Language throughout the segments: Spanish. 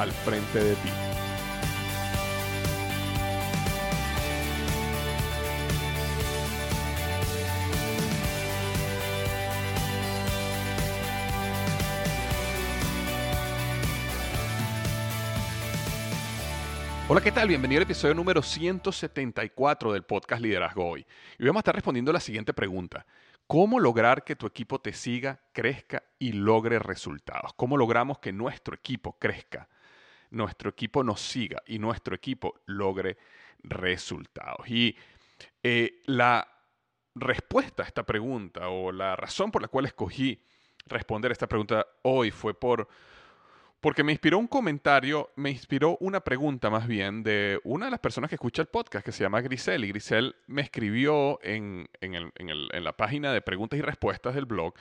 al frente de ti. Hola, ¿qué tal? Bienvenido al episodio número 174 del podcast Liderazgo Hoy. Y vamos a estar respondiendo la siguiente pregunta. ¿Cómo lograr que tu equipo te siga, crezca y logre resultados? ¿Cómo logramos que nuestro equipo crezca, nuestro equipo nos siga y nuestro equipo logre resultados? Y eh, la respuesta a esta pregunta o la razón por la cual escogí responder esta pregunta hoy fue por porque me inspiró un comentario, me inspiró una pregunta más bien de una de las personas que escucha el podcast, que se llama Grisel. Y Grisel me escribió en, en, el, en, el, en la página de preguntas y respuestas del blog.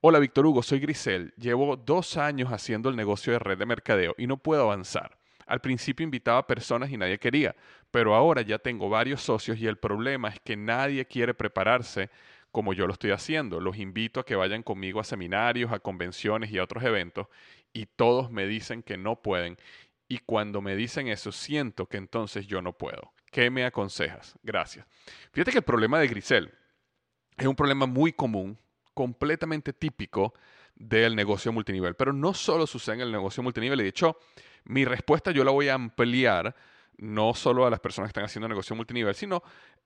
Hola Víctor Hugo, soy Grisel. Llevo dos años haciendo el negocio de red de mercadeo y no puedo avanzar. Al principio invitaba personas y nadie quería, pero ahora ya tengo varios socios y el problema es que nadie quiere prepararse como yo lo estoy haciendo. Los invito a que vayan conmigo a seminarios, a convenciones y a otros eventos y todos me dicen que no pueden. Y cuando me dicen eso, siento que entonces yo no puedo. ¿Qué me aconsejas? Gracias. Fíjate que el problema de Grisel es un problema muy común, completamente típico del negocio multinivel. Pero no solo sucede en el negocio multinivel. De hecho, mi respuesta yo la voy a ampliar no solo a las personas que están haciendo negocio multinivel, sino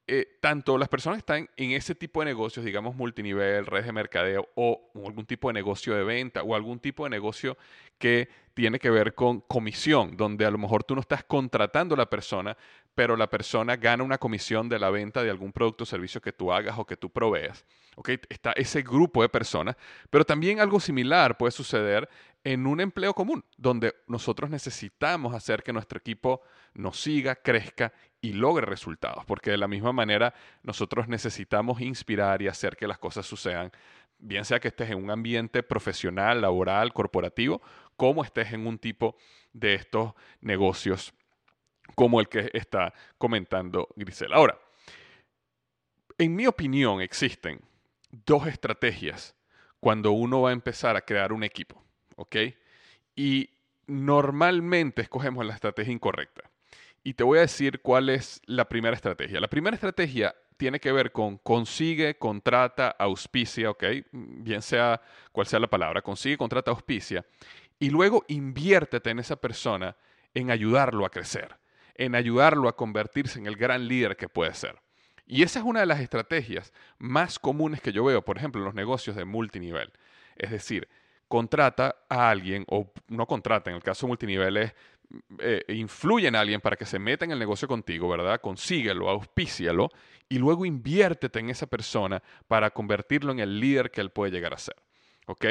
eh, tanto las personas que están en ese tipo de negocios, digamos multinivel, redes de mercadeo o algún tipo de negocio de venta o algún tipo de negocio que tiene que ver con comisión, donde a lo mejor tú no estás contratando a la persona, pero la persona gana una comisión de la venta de algún producto o servicio que tú hagas o que tú proveas. ¿Okay? Está ese grupo de personas, pero también algo similar puede suceder en un empleo común, donde nosotros necesitamos hacer que nuestro equipo nos siga, crezca y logre resultados, porque de la misma manera nosotros necesitamos inspirar y hacer que las cosas sucedan, bien sea que estés en un ambiente profesional, laboral, corporativo, como estés en un tipo de estos negocios como el que está comentando Grisel. Ahora, en mi opinión existen dos estrategias cuando uno va a empezar a crear un equipo, ¿ok? Y normalmente escogemos la estrategia incorrecta. Y te voy a decir cuál es la primera estrategia. La primera estrategia tiene que ver con consigue, contrata, auspicia, ¿ok? Bien sea cual sea la palabra, consigue, contrata, auspicia. Y luego inviértete en esa persona en ayudarlo a crecer, en ayudarlo a convertirse en el gran líder que puede ser. Y esa es una de las estrategias más comunes que yo veo, por ejemplo, en los negocios de multinivel. Es decir, contrata a alguien, o no contrata, en el caso multinivel es eh, influye en alguien para que se meta en el negocio contigo, ¿verdad? Consíguelo, auspícialo y luego inviértete en esa persona para convertirlo en el líder que él puede llegar a ser. ¿Ok?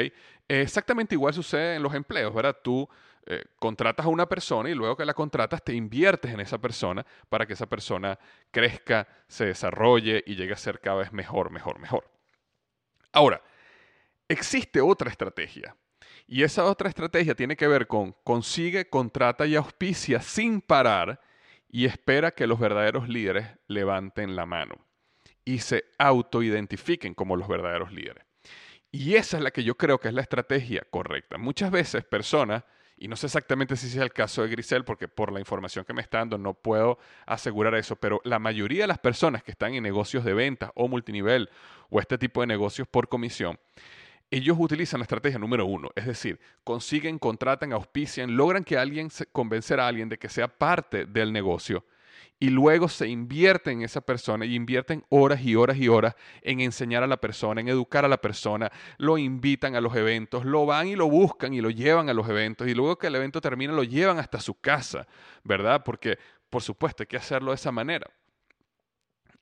Exactamente igual sucede en los empleos, ¿verdad? Tú eh, contratas a una persona y luego que la contratas te inviertes en esa persona para que esa persona crezca, se desarrolle y llegue a ser cada vez mejor, mejor, mejor. Ahora, existe otra estrategia y esa otra estrategia tiene que ver con consigue, contrata y auspicia sin parar y espera que los verdaderos líderes levanten la mano y se autoidentifiquen como los verdaderos líderes. Y esa es la que yo creo que es la estrategia correcta. Muchas veces personas, y no sé exactamente si es el caso de Grisel, porque por la información que me está dando no puedo asegurar eso, pero la mayoría de las personas que están en negocios de ventas o multinivel o este tipo de negocios por comisión, ellos utilizan la estrategia número uno, es decir, consiguen, contratan, auspician, logran que alguien, convencer a alguien de que sea parte del negocio y luego se invierten en esa persona y invierten horas y horas y horas en enseñar a la persona, en educar a la persona, lo invitan a los eventos, lo van y lo buscan y lo llevan a los eventos y luego que el evento termina lo llevan hasta su casa, ¿verdad? Porque por supuesto hay que hacerlo de esa manera.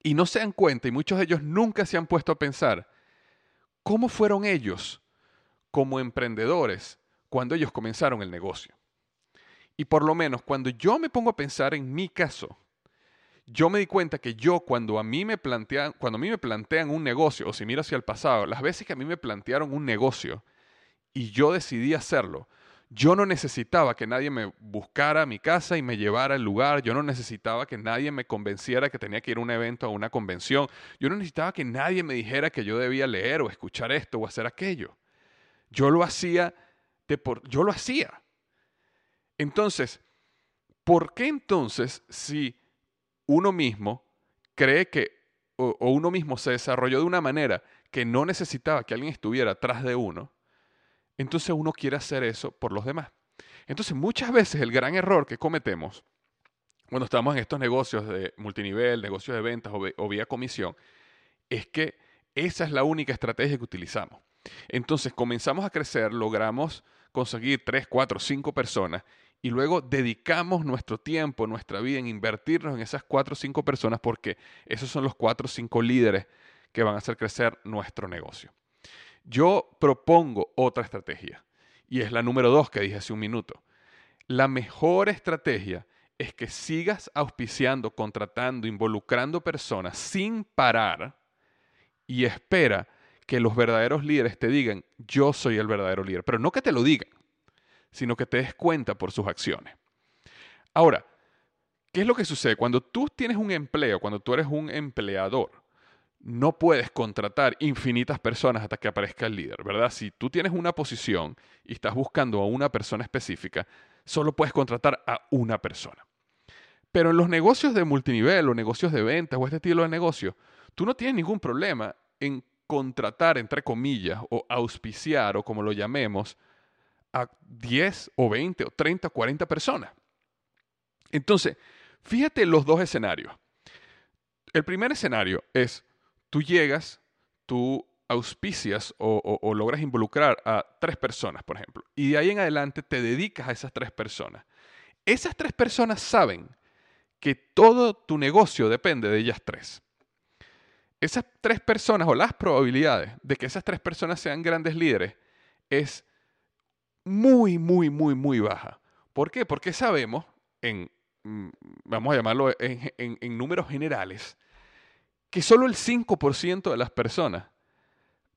Y no se dan cuenta y muchos de ellos nunca se han puesto a pensar ¿Cómo fueron ellos como emprendedores cuando ellos comenzaron el negocio? Y por lo menos cuando yo me pongo a pensar en mi caso, yo me di cuenta que yo cuando a mí me plantean, cuando a mí me plantean un negocio, o si miro hacia el pasado, las veces que a mí me plantearon un negocio y yo decidí hacerlo, yo no necesitaba que nadie me buscara a mi casa y me llevara al lugar. Yo no necesitaba que nadie me convenciera que tenía que ir a un evento, a una convención. Yo no necesitaba que nadie me dijera que yo debía leer o escuchar esto o hacer aquello. Yo lo hacía de por, yo lo hacía. Entonces, ¿por qué entonces si uno mismo cree que o uno mismo se desarrolló de una manera que no necesitaba que alguien estuviera atrás de uno? entonces uno quiere hacer eso por los demás. Entonces muchas veces el gran error que cometemos cuando estamos en estos negocios de multinivel, negocios de ventas o, vía comisión, es que esa es la única estrategia que utilizamos. Entonces comenzamos a crecer, logramos conseguir 3, 4, 5 personas y luego dedicamos nuestro tiempo, nuestra vida en invertirnos en esas 4 o 5 personas porque esos son los 4 o 5 líderes que van a hacer crecer nuestro negocio. Yo propongo otra estrategia y es la número dos que dije hace un minuto. La mejor estrategia es que sigas auspiciando, contratando, involucrando personas sin parar y espera que los verdaderos líderes te digan, yo soy el verdadero líder. Pero no que te lo digan, sino que te des cuenta por sus acciones. Ahora, ¿qué es lo que sucede? Cuando tú tienes un empleo, cuando tú eres un empleador, no puedes contratar infinitas personas hasta que aparezca el líder, ¿verdad? Si tú tienes una posición y estás buscando a una persona específica, solo puedes contratar a una persona. Pero en los negocios de multinivel o negocios de ventas o este estilo de negocio, tú no tienes ningún problema en contratar, entre comillas, o auspiciar, o como lo llamemos, a 10 o 20 o 30 o 40 personas. Entonces, fíjate los dos escenarios. El primer escenario es, tú llegas, tú auspicias o, logras involucrar a tres personas, por ejemplo, y de ahí en adelante te dedicas a esas tres personas. Esas tres personas saben que todo tu negocio depende de ellas tres. Esas tres personas o las probabilidades de que esas tres personas sean grandes líderes es muy, muy, muy, muy baja. ¿Por qué? Porque sabemos, en, mm, vamos a llamarlo en números generales, que solo el 5% de las personas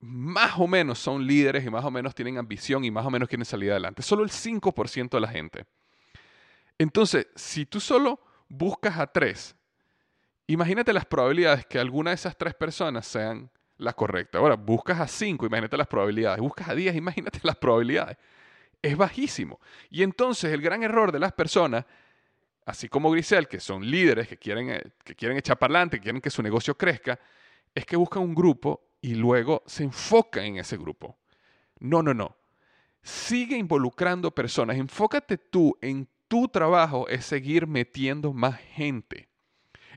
más o menos son líderes y más o menos tienen ambición y más o menos quieren salir adelante. Solo el 5% de la gente. Entonces, si tú solo buscas a tres, imagínate las probabilidades que alguna de esas tres personas sean la correcta. Ahora, buscas a cinco, imagínate las probabilidades. Buscas a diez, imagínate las probabilidades. Es bajísimo. Y entonces el gran error de las personas así como Grisel, que son líderes que quieren, eh, que quieren echar para adelante, que quieren que su negocio crezca, es que buscan un grupo y luego se enfocan en ese grupo. No, no, no. Sigue involucrando personas. Enfócate tú en tu trabajo, es seguir metiendo más gente.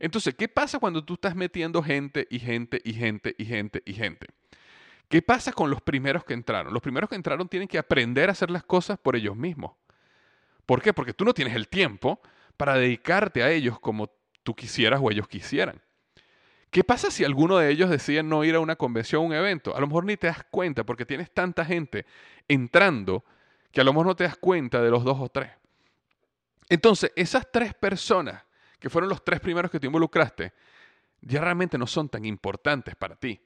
Entonces, ¿qué pasa cuando tú estás metiendo gente y gente y gente y gente y gente? ¿Qué pasa con los primeros que entraron? Los primeros que entraron tienen que aprender a hacer las cosas por ellos mismos. ¿Por qué? Porque tú no tienes el tiempo para dedicarte a ellos como tú quisieras o ellos quisieran. ¿Qué pasa si alguno de ellos decide no ir a una convención o un evento? A lo mejor ni te das cuenta porque tienes tanta gente entrando que a lo mejor no te das cuenta de los dos o tres. Entonces, esas tres personas que fueron los tres primeros que te involucraste, ya realmente no son tan importantes para ti.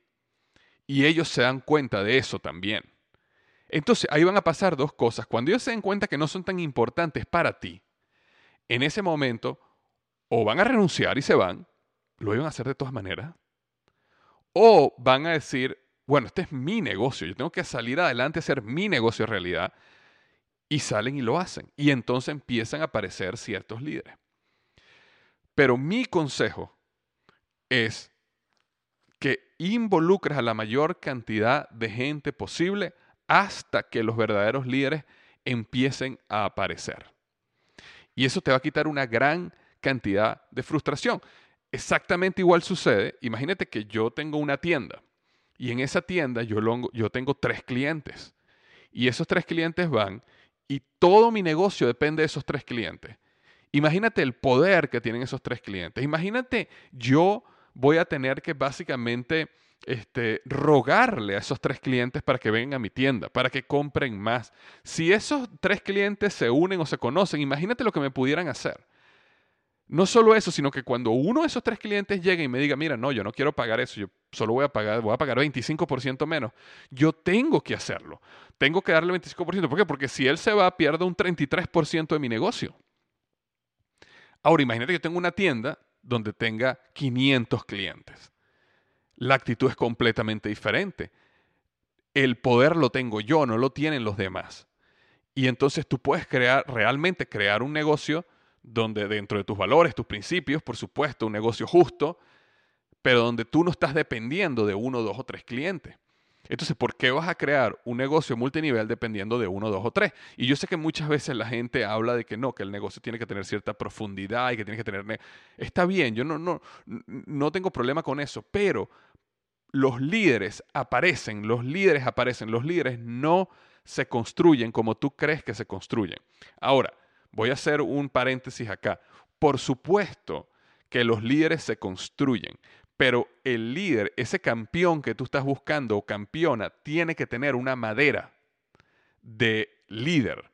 Y ellos se dan cuenta de eso también. Entonces, ahí van a pasar dos cosas. Cuando ellos se den cuenta que no son tan importantes para ti, en ese momento, o van a renunciar y se van, lo iban a hacer de todas maneras, o van a decir, bueno, este es mi negocio, yo tengo que salir adelante hacer mi negocio realidad, y salen y lo hacen. Y entonces empiezan a aparecer ciertos líderes. Pero mi consejo es involucres a la mayor cantidad de gente posible hasta que los verdaderos líderes empiecen a aparecer. Y eso te va a quitar una gran cantidad de frustración. Exactamente igual sucede. Imagínate que yo tengo una tienda y en esa tienda yo, yo tengo tres clientes. Y esos tres clientes van y todo mi negocio depende de esos tres clientes. Imagínate el poder que tienen esos tres clientes. Imagínate yo voy a tener que básicamente este, rogarle a esos tres clientes para que vengan a mi tienda, para que compren más. Si esos tres clientes se unen o se conocen, imagínate lo que me pudieran hacer. No solo eso, sino que cuando uno de esos tres clientes llegue y me diga, mira, no, yo no quiero pagar eso, yo solo voy a pagar, voy a pagar 25% menos, yo tengo que hacerlo. Tengo que darle 25%. ¿Por qué? Porque si él se va, pierdo un 33% de mi negocio. Ahora, imagínate que tengo una tienda donde tenga 500 clientes. La actitud es completamente diferente. El poder lo tengo yo, no lo tienen los demás. Y entonces tú puedes crear, realmente crear un negocio donde dentro de tus valores, tus principios, por supuesto, un negocio justo, pero donde tú no estás dependiendo de uno, dos o tres clientes. Entonces, ¿por qué vas a crear un negocio multinivel dependiendo de uno, dos o tres? Y yo sé que muchas veces la gente habla de que no, que el negocio tiene que tener cierta profundidad y que tiene que tener... Está bien, yo no, no, no tengo problema con eso, pero los líderes aparecen, los líderes aparecen, los líderes no se construyen como tú crees que se construyen. Ahora, voy a hacer un paréntesis acá. Por supuesto que los líderes se construyen, pero el líder, ese campeón que tú estás buscando o campeona, tiene que tener una madera de líder,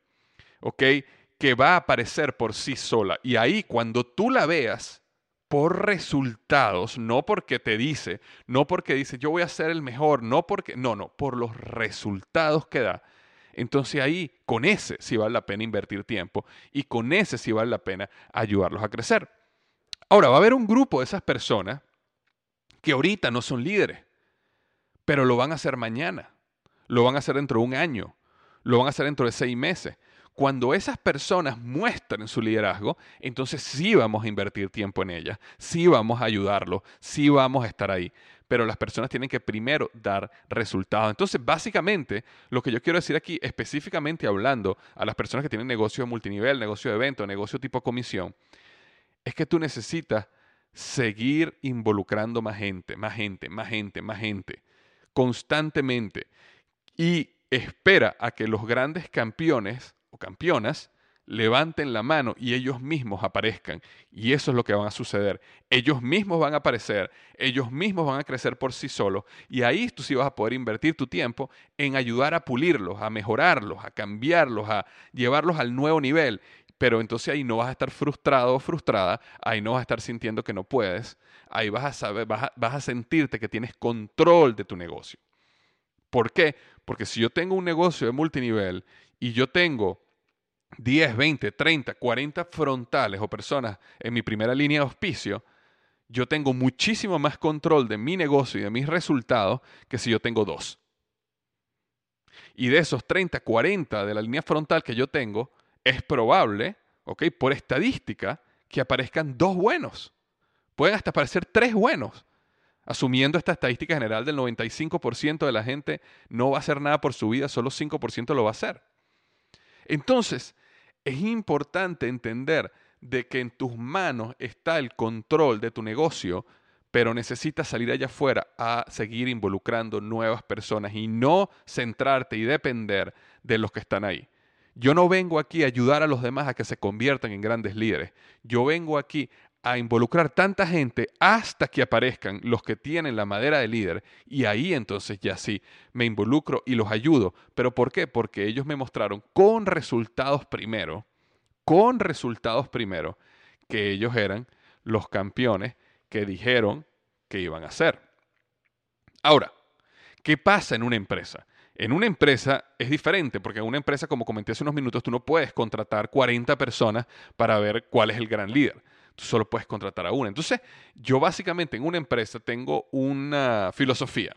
¿ok? Que va a aparecer por sí sola. Y ahí cuando tú la veas por resultados, no porque te dice, no porque dice yo voy a ser el mejor, no porque, no, no, por los resultados que da. Entonces ahí, con ese sí vale la pena invertir tiempo y con ese sí vale la pena ayudarlos a crecer. Ahora, va a haber un grupo de esas personas que ahorita no son líderes, pero lo van a hacer mañana, lo van a hacer dentro de un año, lo van a hacer dentro de seis meses. Cuando esas personas muestren su liderazgo, entonces sí vamos a invertir tiempo en ellas, sí vamos a ayudarlos, sí vamos a estar ahí. Pero las personas tienen que primero dar resultados. Entonces, básicamente, lo que yo quiero decir aquí, específicamente hablando a las personas que tienen negocio multinivel, negocio de evento, negocio tipo comisión, es que tú necesitas seguir involucrando más gente, más gente, más gente, más gente, constantemente. Y espera a que los grandes campeones o campeonas levanten la mano y ellos mismos aparezcan. Y eso es lo que va a suceder. Ellos mismos van a aparecer, ellos mismos van a crecer por sí solos. Y ahí tú sí vas a poder invertir tu tiempo en ayudar a pulirlos, a mejorarlos, a cambiarlos, a llevarlos al nuevo nivel pero entonces ahí no vas a estar frustrado o frustrada, ahí no vas a estar sintiendo que no puedes, ahí vas a saber, vas a, sentirte que tienes control de tu negocio. ¿Por qué? Porque si yo tengo un negocio de multinivel y yo tengo 10, 20, 30, 40 frontales o personas en mi primera línea de auspicio, yo tengo muchísimo más control de mi negocio y de mis resultados que si yo tengo dos. Y de esos 30, 40 de la línea frontal que yo tengo, es probable, ¿ok? Por estadística, que aparezcan dos buenos. Pueden hasta aparecer tres buenos. Asumiendo esta estadística general del 95% de la gente no va a hacer nada por su vida, solo 5% lo va a hacer. Entonces, es importante entender de que en tus manos está el control de tu negocio pero necesitas salir allá afuera a seguir involucrando nuevas personas y no centrarte y depender de los que están ahí. Yo no vengo aquí a ayudar a los demás a que se conviertan en grandes líderes. Yo vengo aquí a involucrar tanta gente hasta que aparezcan los que tienen la madera de líder y ahí entonces ya sí me involucro y los ayudo. ¿Pero por qué? Porque ellos me mostraron con resultados primero, con resultados primero, que ellos eran los campeones que dijeron que iban a ser. Ahora, ¿qué pasa en una empresa? En una empresa es diferente, porque en una empresa, como comenté hace unos minutos, tú no puedes contratar 40 personas para ver cuál es el gran líder. Tú solo puedes contratar a una. Entonces, yo básicamente en una empresa tengo una filosofía,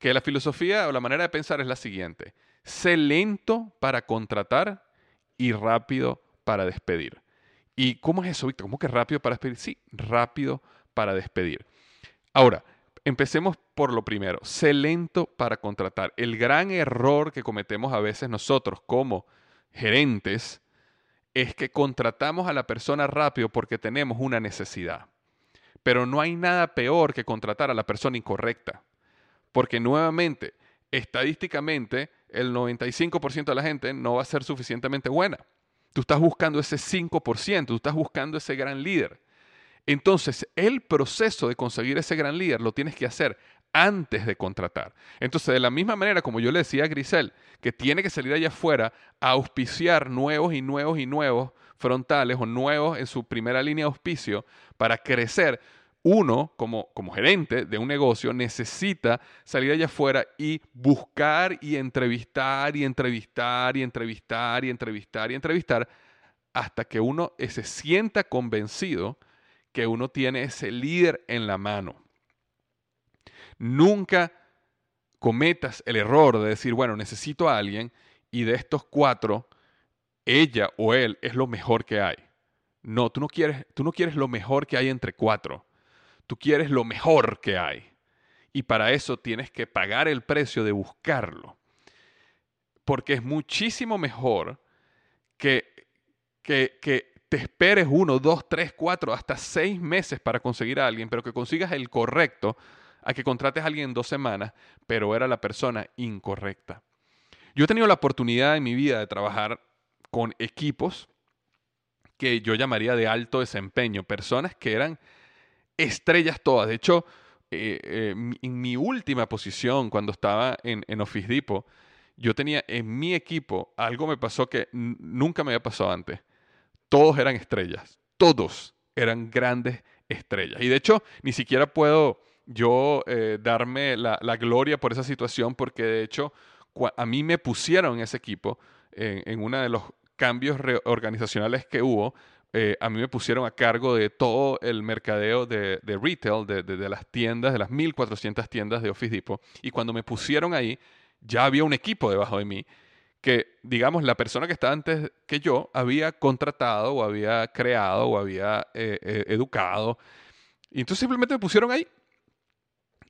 que la filosofía o la manera de pensar es la siguiente. Sé lento para contratar y rápido para despedir. ¿Y cómo es eso, Víctor? ¿Cómo que rápido para despedir? Sí, rápido para despedir. Ahora, empecemos por lo primero. Sé lento para contratar. El gran error que cometemos a veces nosotros como gerentes es que contratamos a la persona rápido porque tenemos una necesidad. Pero no hay nada peor que contratar a la persona incorrecta. Porque nuevamente, estadísticamente, el 95% de la gente no va a ser suficientemente buena. Tú estás buscando ese 5%, tú estás buscando ese gran líder. Entonces, el proceso de conseguir ese gran líder lo tienes que hacer antes de contratar. Entonces, de la misma manera como yo le decía a Grisel, que tiene que salir allá afuera a auspiciar nuevos y nuevos y nuevos frontales o nuevos en su primera línea de auspicio para crecer, uno como, como gerente de un negocio necesita salir allá afuera y buscar y entrevistar y entrevistar y entrevistar y entrevistar y entrevistar hasta que uno se sienta convencido que uno tiene ese líder en la mano. Nunca cometas el error de decir, bueno, necesito a alguien y de estos cuatro, ella o él es lo mejor que hay. No, tú no quieres, tú no quieres lo mejor que hay entre cuatro. Tú quieres lo mejor que hay. Y para eso tienes que pagar el precio de buscarlo. Porque es muchísimo mejor que, que, que te esperes uno, dos, tres, cuatro, hasta seis meses para conseguir a alguien, pero que consigas el correcto, a que contrates a alguien en dos semanas, pero era la persona incorrecta. Yo he tenido la oportunidad en mi vida de trabajar con equipos que yo llamaría de alto desempeño, personas que eran estrellas todas. De hecho, eh, eh, en mi última posición, cuando estaba en, en Office Depot, yo tenía en mi equipo, algo me pasó que nunca me había pasado antes todos eran estrellas, todos eran grandes estrellas. Y de hecho, ni siquiera puedo yo eh, darme la, gloria por esa situación, porque de hecho a mí me pusieron en ese equipo, en, uno de los cambios organizacionales que hubo, eh, a mí me pusieron a cargo de todo el mercadeo de, retail, de, de, las tiendas, de las 1.400 tiendas de Office Depot. Y cuando me pusieron ahí, ya había un equipo debajo de mí que, digamos, la persona que estaba antes que yo había contratado o había creado o había eh, eh, educado. Y entonces simplemente me pusieron ahí.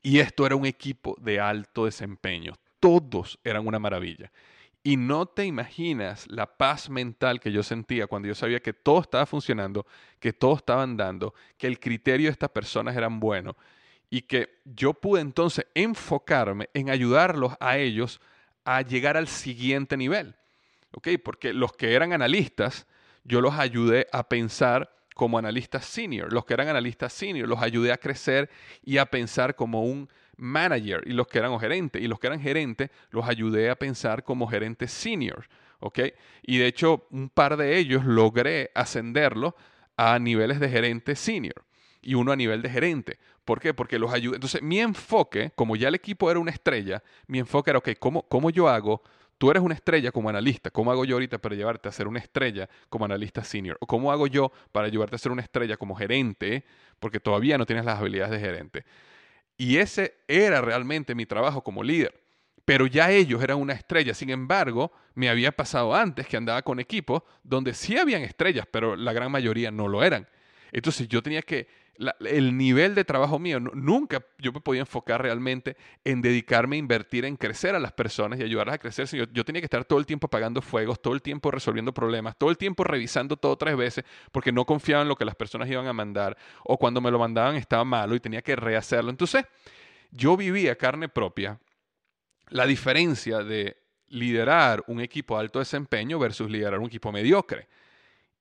Y esto era un equipo de alto desempeño. Todos eran una maravilla. Y no te imaginas la paz mental que yo sentía cuando yo sabía que todo estaba funcionando, que todo estaba andando, que el criterio de estas personas eran buenos y que yo pude entonces enfocarme en ayudarlos a ellos a llegar al siguiente nivel. ¿Ok? Porque los que eran analistas, yo los ayudé a pensar como analistas senior. Los que eran analistas senior, los ayudé a crecer y a pensar como un manager. Y los que eran gerentes, y los que eran gerentes, los ayudé a pensar como gerentes senior. ¿Ok? Y de hecho, un par de ellos logré ascenderlos a niveles de gerente senior y uno a nivel de gerente. ¿Por qué? Porque los ayuda. Entonces, mi enfoque, como ya el equipo era una estrella, mi enfoque era, ok, ¿cómo, ¿cómo yo hago? Tú eres una estrella como analista. ¿Cómo hago yo ahorita para llevarte a ser una estrella como analista senior? ¿O cómo hago yo para llevarte a ser una estrella como gerente? Porque todavía no tienes las habilidades de gerente. Y ese era realmente mi trabajo como líder. Pero ya ellos eran una estrella. Sin embargo, me había pasado antes que andaba con equipos donde sí habían estrellas, pero la gran mayoría no lo eran. Entonces yo tenía que, el nivel de trabajo mío, nunca yo me podía enfocar realmente en dedicarme a invertir en crecer a las personas y ayudarlas a crecer. Yo, yo tenía que estar todo el tiempo apagando fuegos, todo el tiempo resolviendo problemas, todo el tiempo revisando todo tres veces porque no confiaba en lo que las personas iban a mandar o cuando me lo mandaban estaba malo y tenía que rehacerlo. Entonces yo vivía carne propia la diferencia de liderar un equipo alto desempeño versus liderar un equipo mediocre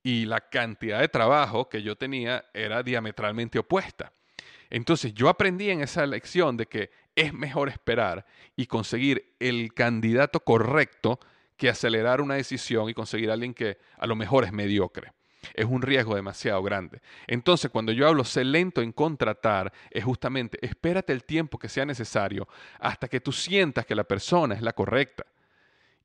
y la cantidad de trabajo que yo tenía era diametralmente opuesta. Entonces yo aprendí en esa lección de que es mejor esperar y conseguir el candidato correcto que acelerar una decisión y conseguir a alguien que a lo mejor es mediocre. Es un riesgo demasiado grande. Entonces, cuando yo hablo sé lento en contratar, es justamente espérate el tiempo que sea necesario hasta que tú sientas que la persona es la correcta.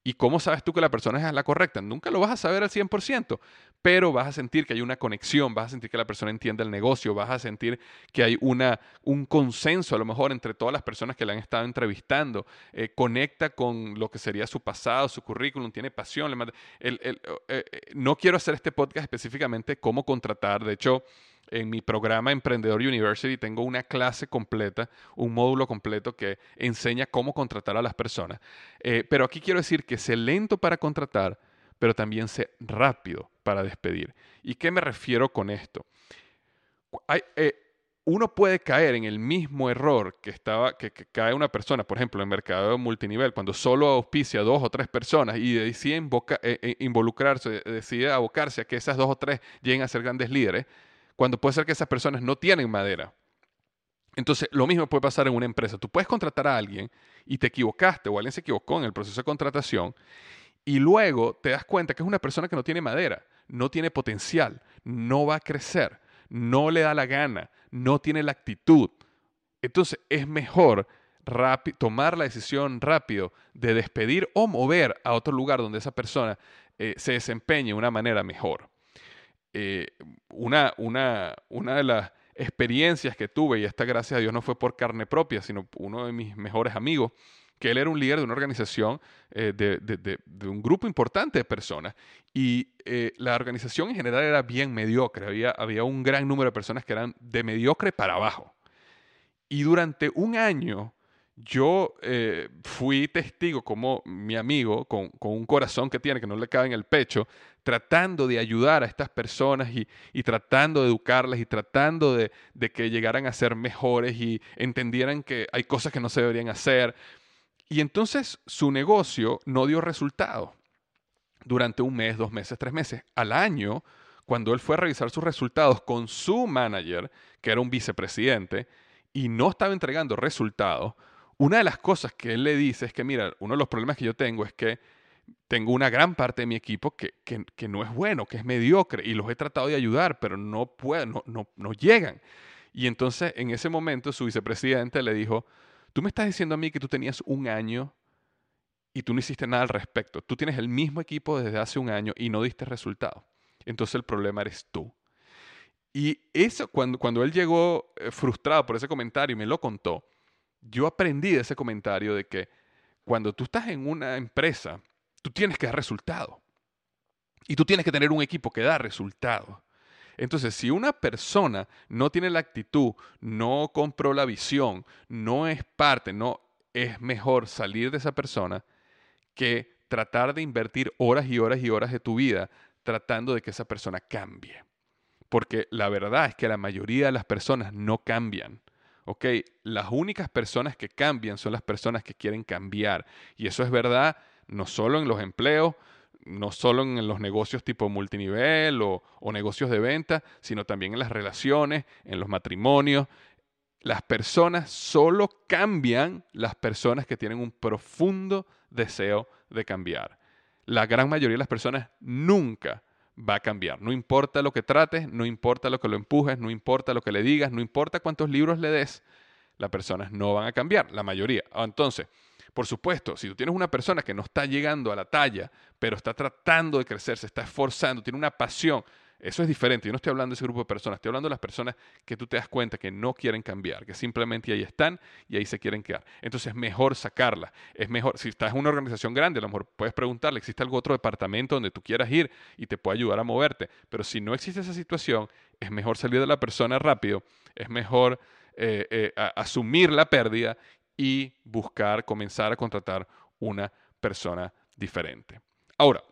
¿Y cómo sabes tú que la persona es la correcta? Nunca lo vas a saber al 100%, pero vas a sentir que hay una conexión, vas a sentir que la persona entiende el negocio, vas a sentir que hay una, un consenso a lo mejor entre todas las personas que le han estado entrevistando, eh, conecta con lo que sería su pasado, su currículum, tiene pasión. Eh, eh, no quiero hacer este podcast específicamente cómo contratar, de hecho en mi programa Emprendedor University tengo una clase completa, un módulo completo que enseña cómo contratar a las personas. Eh, pero aquí quiero decir que sé lento para contratar, pero también sé rápido para despedir. ¿Y qué me refiero con esto? Eh, uno puede caer en el mismo error que, estaba, que, cae una persona, por ejemplo, en el mercado multinivel, cuando solo auspicia dos o tres personas y decide eh, involucrarse, decide abocarse a que esas dos o tres lleguen a ser grandes líderes, cuando puede ser que esas personas no tienen madera. Entonces, lo mismo puede pasar en una empresa. Tú puedes contratar a alguien y te equivocaste o alguien se equivocó en el proceso de contratación y luego te das cuenta que es una persona que no tiene madera, no tiene potencial, no va a crecer, no le da la gana, no tiene la actitud. Entonces, es mejor tomar la decisión rápido de despedir o mover a otro lugar donde esa persona eh, se desempeñe de una manera mejor. Eh, una, una, una de las experiencias que tuve, y esta gracias a Dios no fue por carne propia, sino uno de mis mejores amigos, que él era un líder de una organización, eh, de, de, un grupo importante de personas, y eh, la organización en general era bien mediocre, había, había un gran número de personas que eran de mediocre para abajo. Y durante un año yo fui testigo como mi amigo, con, un corazón que tiene, que no le cabe en el pecho, tratando de ayudar a estas personas y, tratando de educarlas y tratando de, que llegaran a ser mejores y entendieran que hay cosas que no se deberían hacer. Y entonces su negocio no dio resultado durante un mes, dos meses, tres meses. Al año, cuando él fue a revisar sus resultados con su manager, que era un vicepresidente, y no estaba entregando resultados, una de las cosas que él le dice es que, mira, uno de los problemas que yo tengo es que tengo una gran parte de mi equipo que, no es bueno, que es mediocre, y los he tratado de ayudar, pero no pueden, no, no, no llegan. Y entonces, en ese momento, su vicepresidente le dijo, tú me estás diciendo a mí que tú tenías un año y tú no hiciste nada al respecto. Tú tienes el mismo equipo desde hace un año y no diste resultado. Entonces el problema eres tú. Y eso, cuando, cuando él llegó eh, frustrado por ese comentario y me lo contó, yo aprendí de ese comentario de que cuando tú estás en una empresa, tú tienes que dar resultado. Y tú tienes que tener un equipo que da resultado. Entonces, si una persona no tiene la actitud, no compró la visión, no es parte, no es mejor salir de esa persona que tratar de invertir horas y horas y horas de tu vida tratando de que esa persona cambie. Porque la verdad es que la mayoría de las personas no cambian ok, las únicas personas que cambian son las personas que quieren cambiar. Y eso es verdad no solo en los empleos, no solo en los negocios tipo multinivel o, negocios de venta, sino también en las relaciones, en los matrimonios. Las personas solo cambian las personas que tienen un profundo deseo de cambiar. La gran mayoría de las personas nunca va a cambiar. No importa lo que trates, no importa lo que lo empujes, no importa lo que le digas, no importa cuántos libros le des, las personas no van a cambiar, la mayoría. Entonces, por supuesto, si tú tienes una persona que no está llegando a la talla, pero está tratando de crecer, se está esforzando, tiene una pasión, Eso es diferente. Yo no estoy hablando de ese grupo de personas, estoy hablando de las personas que tú te das cuenta que no quieren cambiar, que simplemente ahí están y ahí se quieren quedar. Entonces es mejor sacarla. Es mejor, si estás en una organización grande, a lo mejor puedes preguntarle, ¿existe algún otro departamento donde tú quieras ir y te pueda ayudar a moverte? Pero si no existe esa situación, es mejor salir de la persona rápido, es mejor eh, eh, asumir la pérdida y buscar, comenzar a contratar una persona diferente. Ahora,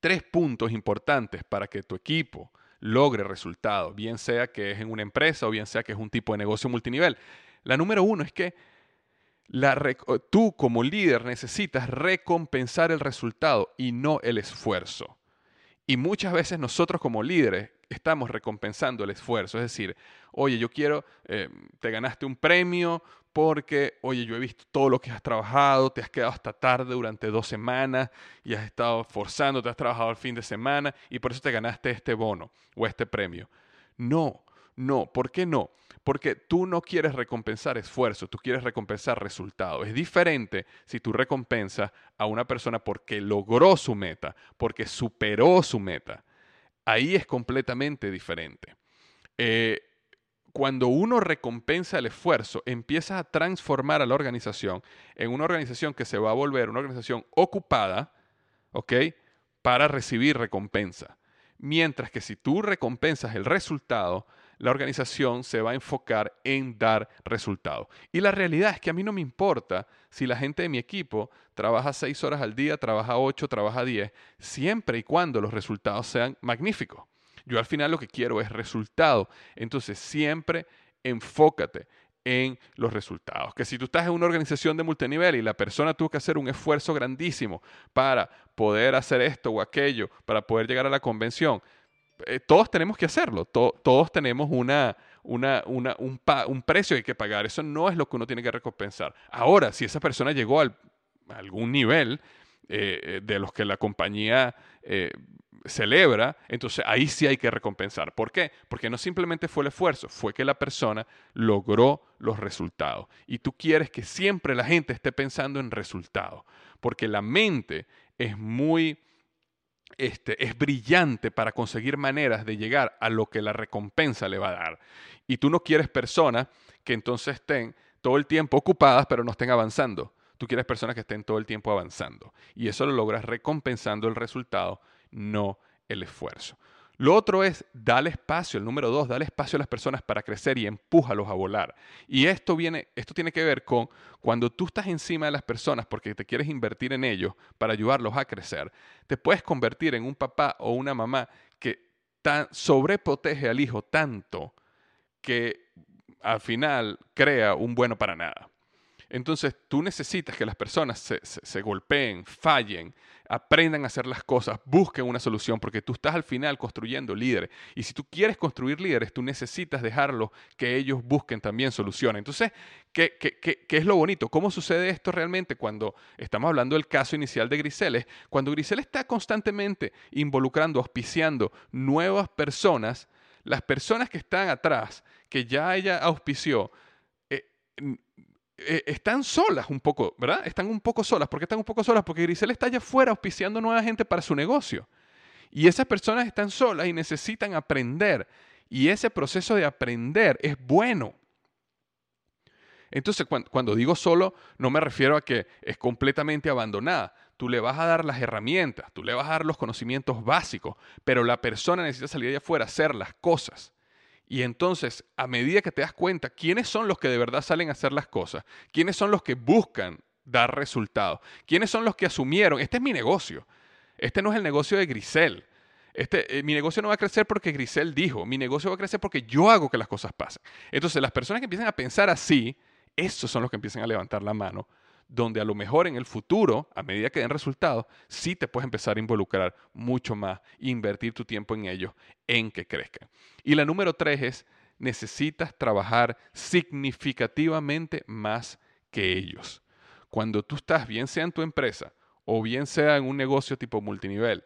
tres puntos importantes para que tu equipo logre resultados, bien sea que es en una empresa o bien sea que es un tipo de negocio multinivel. La número uno es que tú como líder necesitas recompensar el resultado y no el esfuerzo. Y muchas veces nosotros como líderes estamos recompensando el esfuerzo. Es decir, oye, yo quiero, eh, te ganaste un premio porque, oye, yo he visto todo lo que has trabajado, te has quedado hasta tarde durante dos semanas y has estado forzando, te has trabajado el fin de semana y por eso te ganaste este bono o este premio. No, no, ¿por qué no? Porque tú no quieres recompensar esfuerzo, tú quieres recompensar resultado. Es diferente si tú recompensas a una persona porque logró su meta, porque superó su meta. Ahí es completamente diferente. Eh, cuando uno recompensa el esfuerzo, empieza a transformar a la organización en una organización que se va a volver una organización ocupada, ¿ok? Para recibir recompensa. Mientras que si tú recompensas el resultado, la organización se va a enfocar en dar resultados. Y la realidad es que a mí no me importa si la gente de mi equipo trabaja seis horas al día, trabaja ocho, trabaja diez, siempre y cuando los resultados sean magníficos. Yo al final lo que quiero es resultado. Entonces siempre enfócate en los resultados. Que si tú estás en una organización de multinivel y la persona tuvo que hacer un esfuerzo grandísimo para poder hacer esto o aquello, para poder llegar a la convención, eh, todos tenemos que hacerlo, todos tenemos una, una, una, un, un, precio que hay que pagar, eso no es lo que uno tiene que recompensar. Ahora, si esa persona llegó al, a algún nivel eh, eh, de los que la compañía celebra, entonces ahí sí hay que recompensar. ¿Por qué? Porque no simplemente fue el esfuerzo, fue que la persona logró los resultados. Y tú quieres que siempre la gente esté pensando en resultados, porque la mente es muy... Este, es brillante para conseguir maneras de llegar a lo que la recompensa le va a dar. Y tú no quieres personas que entonces estén todo el tiempo ocupadas pero no estén avanzando. Tú quieres personas que estén todo el tiempo avanzando. Y eso lo logras recompensando el resultado no el esfuerzo. Lo otro es darle espacio, el número dos, darle espacio a las personas para crecer y empújalos a volar. Y esto viene, esto tiene que ver con cuando tú estás encima de las personas porque te quieres invertir en ellos para ayudarlos a crecer, te puedes convertir en un papá o una mamá que tan, sobreprotege al hijo tanto que al final crea un bueno para nada. Entonces tú necesitas que las personas se, golpeen, fallen, aprendan a hacer las cosas, busquen una solución, porque tú estás al final construyendo líderes. Y si tú quieres construir líderes, tú necesitas dejarlos que ellos busquen también soluciones. Entonces, ¿qué, qué, es lo bonito? ¿Cómo sucede esto realmente cuando estamos hablando del caso inicial de Grisel? Cuando Grisel está constantemente involucrando, auspiciando nuevas personas, las personas que están atrás, que ya ella auspició, eh, están solas un poco, ¿verdad? Están un poco solas. ¿Por qué están un poco solas? Porque Grisel está allá afuera auspiciando nueva gente para su negocio. Y esas personas están solas y necesitan aprender. Y ese proceso de aprender es bueno. Entonces, cuando, digo solo, no me refiero a que es completamente abandonada. Tú le vas a dar las herramientas, tú le vas a dar los conocimientos básicos, pero la persona necesita salir allá afuera hacer las cosas. Y entonces, a medida que te das cuenta quiénes son los que de verdad salen a hacer las cosas, quiénes son los que buscan dar resultados, quiénes son los que asumieron, este es mi negocio, este no es el negocio de Grisel. Este, eh, mi negocio no va a crecer porque Grisel dijo, mi negocio va a crecer porque yo hago que las cosas pasen. Entonces, las personas que empiezan a pensar así, esos son los que empiezan a levantar la mano donde a lo mejor en el futuro, a medida que den resultados, sí te puedes empezar a involucrar mucho más invertir tu tiempo en ellos, en que crezcan. Y la número tres es, necesitas trabajar significativamente más que ellos. Cuando tú estás, bien sea en tu empresa o bien sea en un negocio tipo multinivel,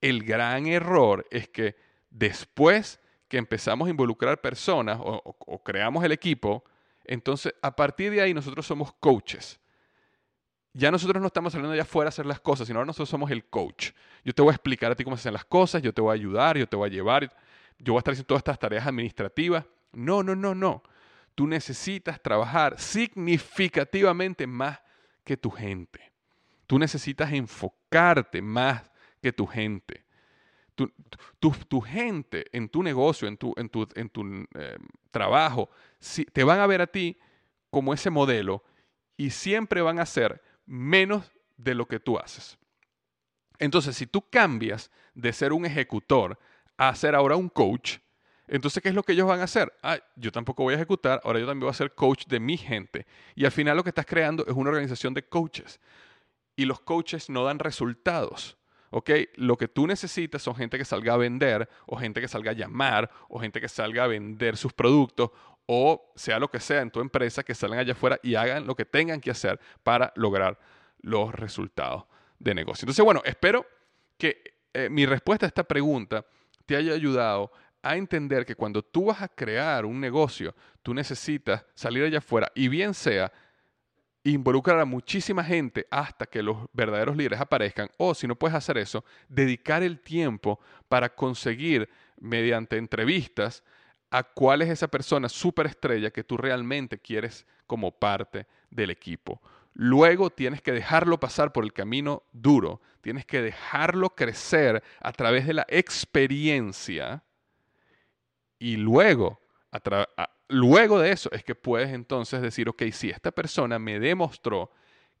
el gran error es que después que empezamos a involucrar personas o creamos el equipo, entonces a partir de ahí nosotros somos coaches ya nosotros no estamos saliendo allá afuera a hacer las cosas, sino ahora nosotros somos el coach. Yo te voy a explicar a ti cómo se hacen las cosas, yo te voy a ayudar, yo te voy a llevar, yo voy a estar haciendo todas estas tareas administrativas. No, no, no, no. Tú necesitas trabajar significativamente más que tu gente. Tú necesitas enfocarte más que tu gente. Tu, gente en tu negocio, en tu, en tu, en tu eh, trabajo, si, te van a ver a ti como ese modelo y siempre van a hacer menos de lo que tú haces. Entonces, si tú cambias de ser un ejecutor a ser ahora un coach, entonces, ¿qué es lo que ellos van a hacer? Ah, yo tampoco voy a ejecutar, ahora yo también voy a ser coach de mi gente. Y al final lo que estás creando es una organización de coaches. Y los coaches no dan resultados. ¿ok? Lo que tú necesitas son gente que salga a vender, o gente que salga a llamar, o gente que salga a vender sus productos, o sea lo que sea en tu empresa, que salgan allá afuera y hagan lo que tengan que hacer para lograr los resultados de negocio. Entonces, bueno, espero que eh, mi respuesta a esta pregunta te haya ayudado a entender que cuando tú vas a crear un negocio, tú necesitas salir allá afuera y bien sea involucrar a muchísima gente hasta que los verdaderos líderes aparezcan, o si no puedes hacer eso, dedicar el tiempo para conseguir mediante entrevistas a cuál es esa persona superestrella que tú realmente quieres como parte del equipo. Luego tienes que dejarlo pasar por el camino duro, tienes que dejarlo crecer a través de la experiencia y luego a, luego de eso es que puedes entonces decir, ok, si esta persona me demostró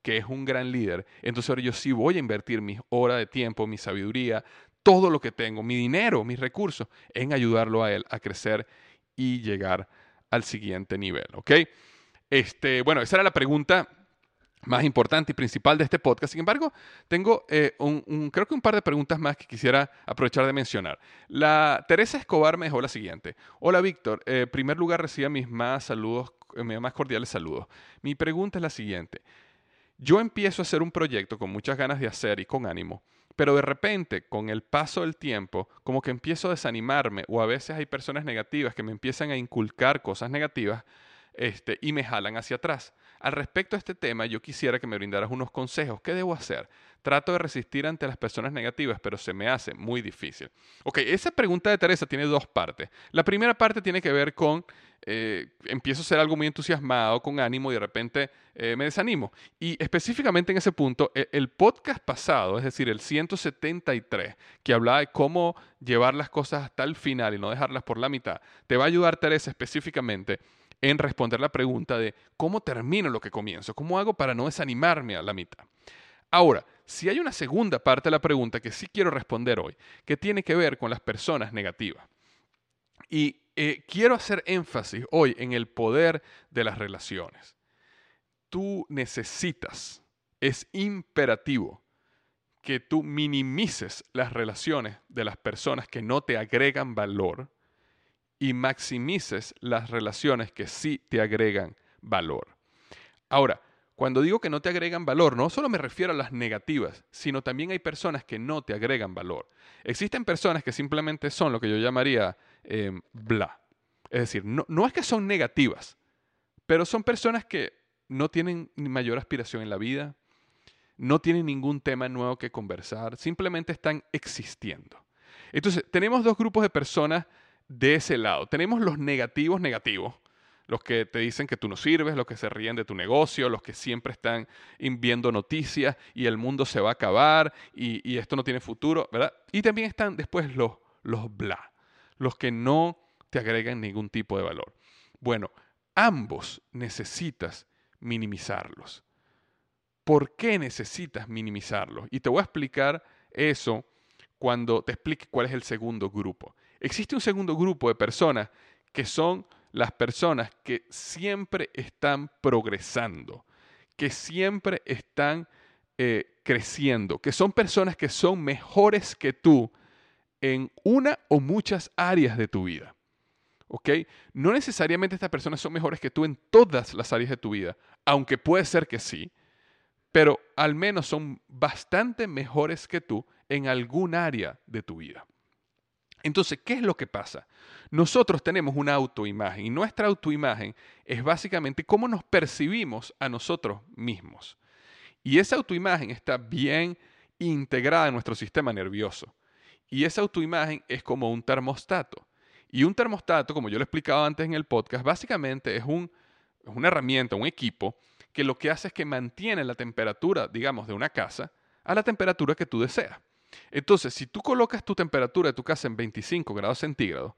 que es un gran líder, entonces ahora yo sí voy a invertir mis horas de tiempo, mi sabiduría, todo lo que tengo, mi dinero, mis recursos, en ayudarlo a él a crecer y llegar al siguiente nivel, ¿ok? Este, bueno, esa era la pregunta más importante y principal de este podcast. Sin embargo, tengo eh, un, creo que un par de preguntas más que quisiera aprovechar de mencionar. La Teresa Escobar me dejó la siguiente. Hola Víctor, eh, en primer lugar reciba mis más saludos, eh, mis más cordiales saludos. Mi pregunta es la siguiente. Yo empiezo a hacer un proyecto con muchas ganas de hacer y con ánimo, pero de repente, con el paso del tiempo, como que empiezo a desanimarme o a veces hay personas negativas que me empiezan a inculcar cosas negativas este, y me jalan hacia atrás. Al respecto a este tema, yo quisiera que me brindaras unos consejos. ¿Qué debo hacer? Trato de resistir ante las personas negativas, pero se me hace muy difícil. Ok, esa pregunta de Teresa tiene dos partes. La primera parte tiene que ver con, eh, empiezo a ser algo muy entusiasmado, con ánimo y de repente eh, me desanimo. Y específicamente en ese punto, e, el podcast pasado, es decir, el 173, que hablaba de cómo llevar las cosas hasta el final y no dejarlas por la mitad, te va a ayudar Teresa específicamente en responder la pregunta de cómo termino lo que comienzo, cómo hago para no desanimarme a la mitad. Ahora, si hay una segunda parte de la pregunta que sí quiero responder hoy, que tiene que ver con las personas negativas. Y eh, quiero hacer énfasis hoy en el poder de las relaciones. Tú necesitas, es imperativo que tú minimices las relaciones de las personas que no te agregan valor y maximices las relaciones que sí te agregan valor. Ahora, cuando digo que no te agregan valor, no solo me refiero a las negativas, sino también hay personas que no te agregan valor. Existen personas que simplemente son lo que yo llamaría em, bla. Es decir, no, no es que son negativas, pero son personas que no tienen mayor aspiración en la vida, no tienen ningún tema nuevo que conversar, simplemente están existiendo. Entonces, tenemos dos grupos de personas de ese lado. Tenemos los negativos negativos, los que te dicen que tú no sirves, los que se ríen de tu negocio, los que siempre están viendo noticias y el mundo se va a acabar y, esto no tiene futuro, ¿verdad? Y también están después los, los bla, los que no te agregan ningún tipo de valor. Bueno, ambos necesitas minimizarlos. ¿Por qué necesitas minimizarlos? Y te voy a explicar eso cuando te explique cuál es el segundo grupo. Existe un segundo grupo de personas que son las personas que siempre están progresando, que siempre están eh, creciendo, que son personas que son mejores que tú en una o muchas áreas de tu vida. ¿Ok? No necesariamente estas personas son mejores que tú en todas las áreas de tu vida, aunque puede ser que sí, pero al menos son bastante mejores que tú en algún área de tu vida. Entonces, ¿qué es lo que pasa? Nosotros tenemos una autoimagen y nuestra autoimagen es básicamente cómo nos percibimos a nosotros mismos. Y esa autoimagen está bien integrada en nuestro sistema nervioso. Y esa autoimagen es como un termostato. Y un termostato, como yo lo explicaba antes en el podcast, básicamente es, un, es una herramienta, un equipo, que lo que hace es que mantiene la temperatura, digamos, de una casa a la temperatura que tú deseas. Entonces, si tú colocas tu temperatura de tu casa en 25 grados centígrados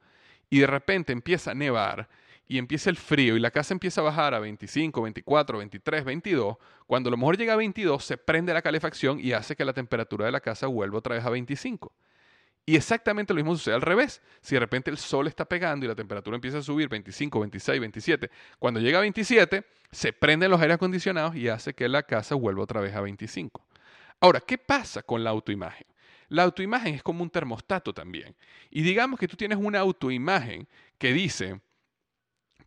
y de repente empieza a nevar y empieza el frío y la casa empieza a bajar a 25, 24, 23, 22, cuando a lo mejor llega a 22 se prende la calefacción y hace que la temperatura de la casa vuelva otra vez a 25. Y exactamente lo mismo sucede al revés. Si de repente el sol está pegando y la temperatura empieza a subir 25, 26, 27, cuando llega a 27, se prenden los aires acondicionados y hace que la casa vuelva otra vez a 25. Ahora, ¿qué pasa con la autoimagen? La autoimagen es como un termostato también. Y digamos que tú tienes una autoimagen que dice,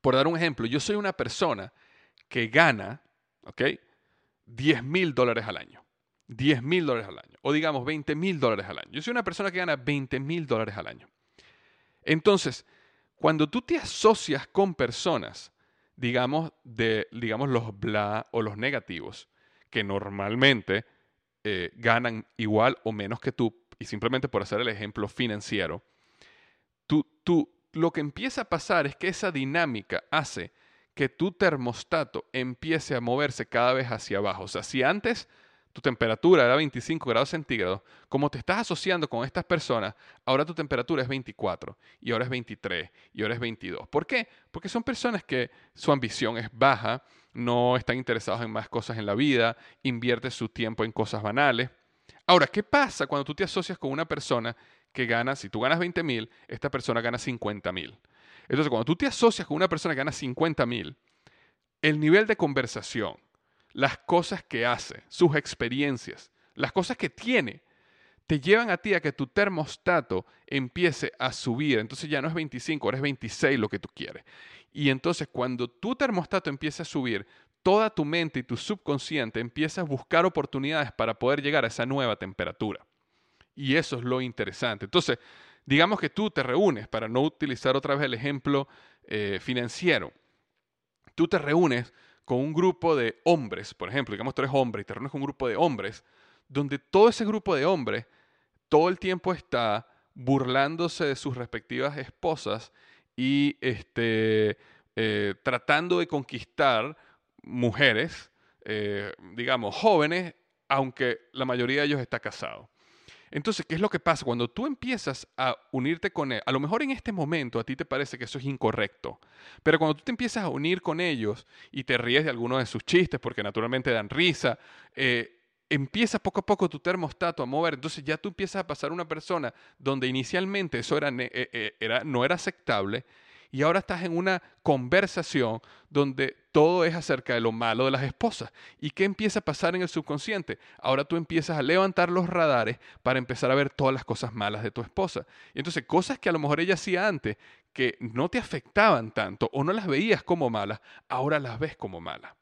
por dar un ejemplo, yo soy una persona que gana, ¿ok? 10 mil dólares al año. 10 mil dólares al año. O digamos 20 mil dólares al año. Yo soy una persona que gana 20 mil dólares al año. Entonces, cuando tú te asocias con personas, digamos, de, digamos los bla o los negativos, que normalmente eh, ganan igual o menos que tú, y simplemente por hacer el ejemplo financiero, tú, tú, lo que empieza a pasar es que esa dinámica hace que tu termostato empiece a moverse cada vez hacia abajo. O sea, si antes tu temperatura era 25 grados centígrados, como te estás asociando con estas personas, ahora tu temperatura es 24 y ahora es 23 y ahora es 22. ¿Por qué? Porque son personas que su ambición es baja, no están interesados en más cosas en la vida, invierten su tiempo en cosas banales. Ahora, ¿qué pasa cuando tú te asocias con una persona que gana, si tú ganas 20 mil, esta persona gana 50 mil? Entonces, cuando tú te asocias con una persona que gana 50 mil, el nivel de conversación, las cosas que hace, sus experiencias, las cosas que tiene, te llevan a ti a que tu termostato empiece a subir. Entonces ya no es 25, ahora es 26 lo que tú quieres. Y entonces cuando tu termostato empieza a subir, toda tu mente y tu subconsciente empieza a buscar oportunidades para poder llegar a esa nueva temperatura. Y eso es lo interesante. Entonces, digamos que tú te reúnes, para no utilizar otra vez el ejemplo eh, financiero, tú te reúnes con un grupo de hombres, por ejemplo, digamos tú eres hombre y te reúnes con un grupo de hombres, donde todo ese grupo de hombres todo el tiempo está burlándose de sus respectivas esposas y este, eh, tratando de conquistar mujeres, eh, digamos, jóvenes, aunque la mayoría de ellos está casado. Entonces, ¿qué es lo que pasa? Cuando tú empiezas a unirte con él, a lo mejor en este momento a ti te parece que eso es incorrecto, pero cuando tú te empiezas a unir con ellos y te ríes de algunos de sus chistes, porque naturalmente dan risa, eh, empieza poco a poco tu termostato a mover, entonces ya tú empiezas a pasar una persona donde inicialmente eso eh, eh, era, no era aceptable y ahora estás en una conversación donde todo es acerca de lo malo de las esposas. ¿Y qué empieza a pasar en el subconsciente? Ahora tú empiezas a levantar los radares para empezar a ver todas las cosas malas de tu esposa. Y entonces cosas que a lo mejor ella hacía antes que no te afectaban tanto o no las veías como malas, ahora las ves como malas.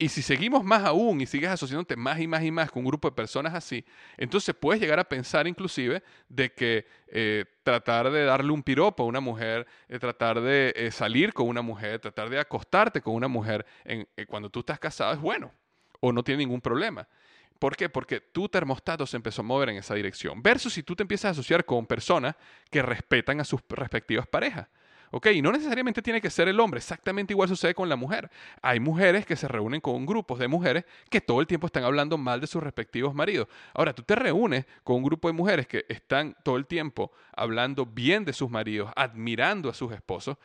Y si seguimos más aún y sigues asociándote más y más y más con un grupo de personas así, entonces puedes llegar a pensar inclusive de que eh, tratar de darle un piropo a una mujer, eh, tratar de eh, salir con una mujer, tratar de acostarte con una mujer cuando tú estás casado es bueno o no tiene ningún problema. ¿Por qué? Porque tu termostato se empezó a mover en esa dirección. Versus si tú te empiezas a asociar con personas que respetan a sus respectivas parejas. ¿Ok? Y no necesariamente tiene que ser el hombre, exactamente igual sucede con la mujer. Hay mujeres que se reúnen con grupos de mujeres que todo el tiempo están hablando mal de sus respectivos maridos. Ahora, tú te reúnes con un grupo de mujeres que están todo el tiempo hablando bien de sus maridos, admirando a sus esposos.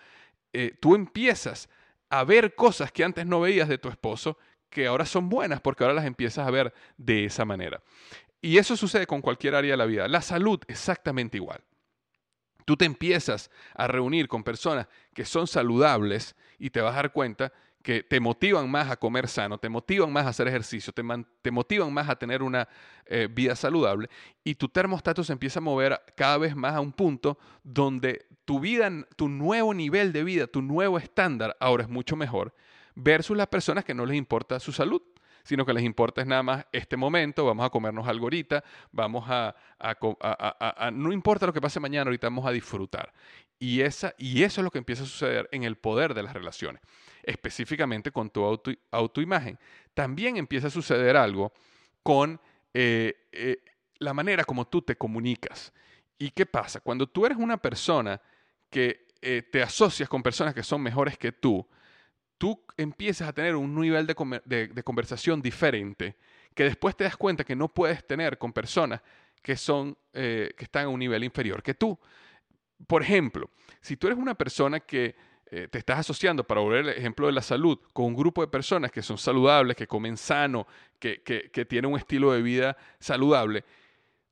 Eh, tú empiezas a ver cosas que antes no veías de tu esposo que ahora son buenas porque ahora las empiezas a ver de esa manera. Y eso sucede con cualquier área de la vida. La salud, exactamente igual. Tú te empiezas a reunir con personas que son saludables y te vas a dar cuenta que te motivan más a comer sano, te motivan más a hacer ejercicio, te, motivan más a tener una eh, vida saludable y tu termostato se empieza a mover cada vez más a un punto donde tu vida, tu nuevo nivel de vida, tu nuevo estándar ahora es mucho mejor versus las personas que no les importa su salud sino que les importa es nada más este momento, vamos a comernos algo ahorita, vamos a, no importa lo que pase mañana, ahorita vamos a disfrutar. Y, esa, y eso es lo que empieza a suceder en el poder de las relaciones, específicamente con tu auto, autoimagen. también empieza a suceder algo con eh, eh, la manera como tú te comunicas. ¿Y qué pasa? Cuando tú eres una persona que eh, te asocias con personas que son mejores que tú, tú empiezas a tener un nivel de, conversación diferente que después te das cuenta que no puedes tener con personas que, son, que están a un nivel inferior que tú. Por ejemplo, si tú eres una persona que eh, te estás asociando, para volver el ejemplo de la salud, con un grupo de personas que son saludables, que comen sano, que, que, tienen un estilo de vida saludable,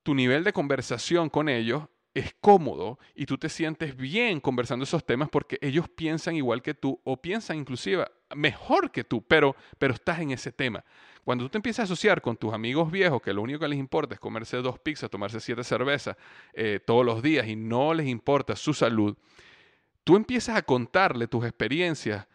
tu nivel de conversación con ellos es cómodo y tú te sientes bien conversando esos temas porque ellos piensan igual que tú o piensan inclusive mejor que tú, pero, pero estás en ese tema. Cuando tú te empiezas a asociar con tus amigos viejos, que lo único que les importa es comerse dos pizzas, tomarse siete cervezas eh, todos los días y no les importa su salud, tú empiezas a contarle tus experiencias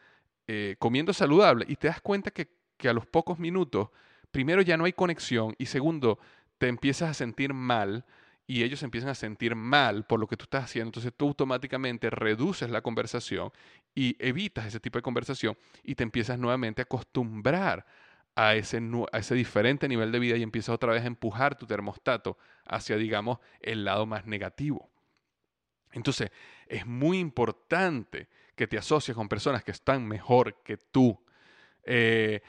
eh, comiendo saludable y te das cuenta que, a los pocos minutos, primero ya no hay conexión y segundo, te empiezas a sentir mal y ellos empiezan a sentir mal por lo que tú estás haciendo. Entonces tú automáticamente reduces la conversación y evitas ese tipo de conversación y te empiezas nuevamente a acostumbrar a ese, a ese diferente nivel de vida y empiezas otra vez a empujar tu termostato hacia, digamos, el lado más negativo. Entonces, es muy importante que te asocies con personas que están mejor que tú. Eh,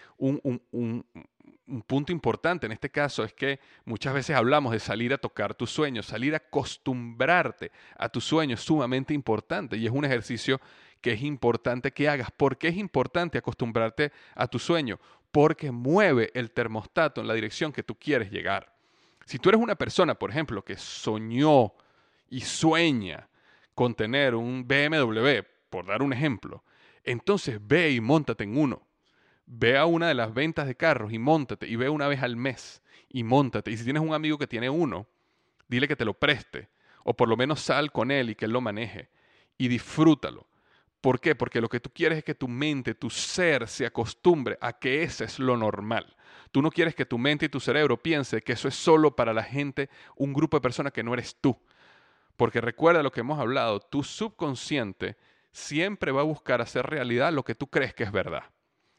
punto importante en este caso es que muchas veces hablamos de salir a tocar tus sueños, salir a acostumbrarte a tus sueños es sumamente importante y es un ejercicio que es importante que hagas. ¿Por qué es importante acostumbrarte a tu sueño? Porque mueve el termostato en la dirección que tú quieres llegar. Si tú eres una persona, por ejemplo, que soñó y sueña con tener un BMW, por dar un ejemplo, entonces ve y montate en uno. Ve a una de las ventas de carros y montate y ve una vez al mes y montate. Y si tienes un amigo que tiene uno, dile que te lo preste o por lo menos sal con él y que él lo maneje y disfrútalo. ¿Por qué? Porque lo que tú quieres es que tu mente, tu ser se acostumbre a que ese es lo normal. Tú no quieres que tu mente y tu cerebro piense que eso es solo para la gente, un grupo de personas que no eres tú. Porque recuerda lo que hemos hablado, tu subconsciente siempre va a buscar hacer realidad lo que tú crees que es verdad.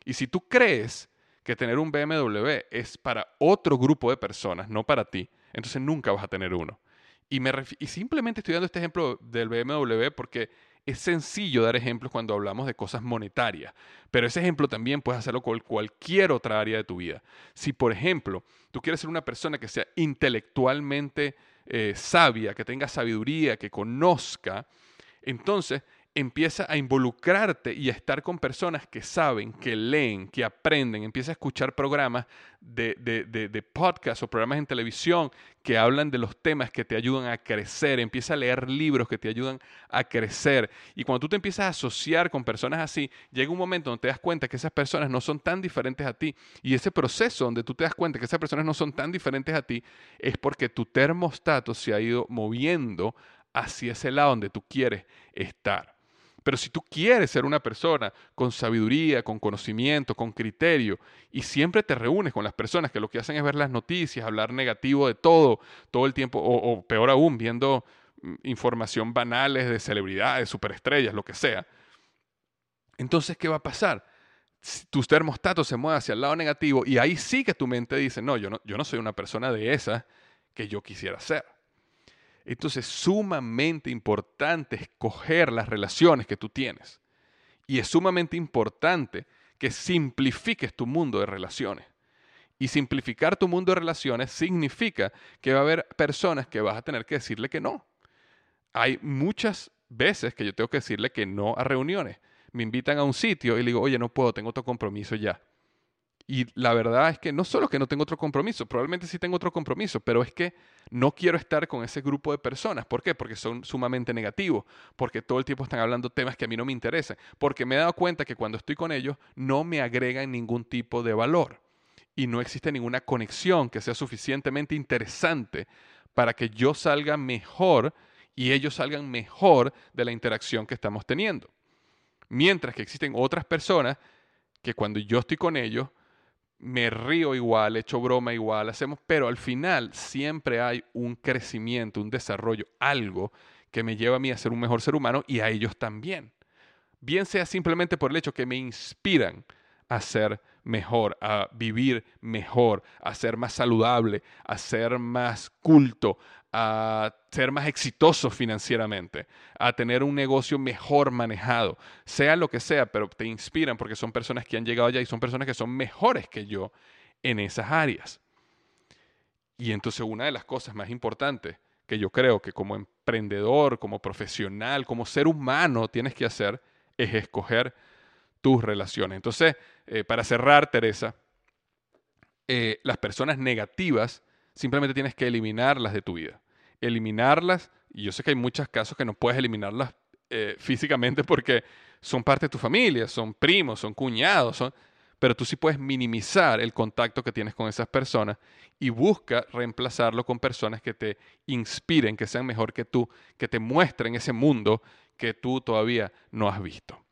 Y si tú crees que tener un BMW es para otro grupo de personas, no para ti, entonces nunca vas a tener uno. Y, me y simplemente estoy dando este ejemplo del BMW porque es sencillo dar ejemplos cuando hablamos de cosas monetarias, pero ese ejemplo también puedes hacerlo con cualquier otra área de tu vida. Si, por ejemplo, tú quieres ser una persona que sea intelectualmente eh, sabia, que tenga sabiduría, que conozca, entonces empieza a involucrarte y a estar con personas que saben, que leen, que aprenden, empieza a escuchar programas de, de, de, podcast o programas en televisión que hablan de los temas que te ayudan a crecer, empieza a leer libros que te ayudan a crecer. Y cuando tú te empiezas a asociar con personas así, llega un momento donde te das cuenta que esas personas no son tan diferentes a ti. Y ese proceso donde tú te das cuenta que esas personas no son tan diferentes a ti es porque tu termostato se ha ido moviendo hacia ese lado donde tú quieres estar. Pero si tú quieres ser una persona con sabiduría, con conocimiento, con criterio, y siempre te reúnes con las personas que lo que hacen es ver las noticias, hablar negativo de todo, todo el tiempo, o, peor aún, viendo mm, información banales de celebridades, superestrellas, lo que sea, entonces, ¿qué va a pasar? tu termostato se mueve hacia el lado negativo y ahí sí que tu mente dice, no, yo no, yo no soy una persona de esa que yo quisiera ser. Entonces es sumamente importante escoger las relaciones que tú tienes. Y es sumamente importante que simplifiques tu mundo de relaciones. Y simplificar tu mundo de relaciones significa que va a haber personas que vas a tener que decirle que no. Hay muchas veces que yo tengo que decirle que no a reuniones. Me invitan a un sitio y le digo, oye, no puedo, tengo otro compromiso ya. Y la verdad es que no solo que no tengo otro compromiso, probablemente sí tengo otro compromiso, pero es que no quiero estar con ese grupo de personas. ¿Por qué? Porque son sumamente negativos, porque todo el tiempo están hablando temas que a mí no me interesan, porque me he dado cuenta que cuando estoy con ellos no me agregan ningún tipo de valor y no existe ninguna conexión que sea suficientemente interesante para que yo salga mejor y ellos salgan mejor de la interacción que estamos teniendo. Mientras que existen otras personas que cuando yo estoy con ellos, me río igual, echo broma igual, hacemos, pero al final siempre hay un crecimiento, un desarrollo, algo que me lleva a mí a ser un mejor ser humano y a ellos también. Bien sea simplemente por el hecho que me inspiran a ser mejor, a vivir mejor, a ser más saludable, a ser más culto, a ser más exitoso financieramente, a tener un negocio mejor manejado, sea lo que sea, pero te inspiran porque son personas que han llegado allá y son personas que son mejores que yo en esas áreas. Y entonces una de las cosas más importantes que yo creo que como emprendedor, como profesional, como ser humano tienes que hacer es escoger tus relaciones. Entonces, eh, para cerrar, Teresa, eh, las personas negativas simplemente tienes que eliminarlas de tu vida. Eliminarlas, y yo sé que hay muchos casos que no puedes eliminarlas eh, físicamente porque son parte de tu familia, son primos, son cuñados, son, pero tú sí puedes minimizar el contacto que tienes con esas personas y busca reemplazarlo con personas que te inspiren, que sean mejor que tú, que te muestren ese mundo que tú todavía no has visto.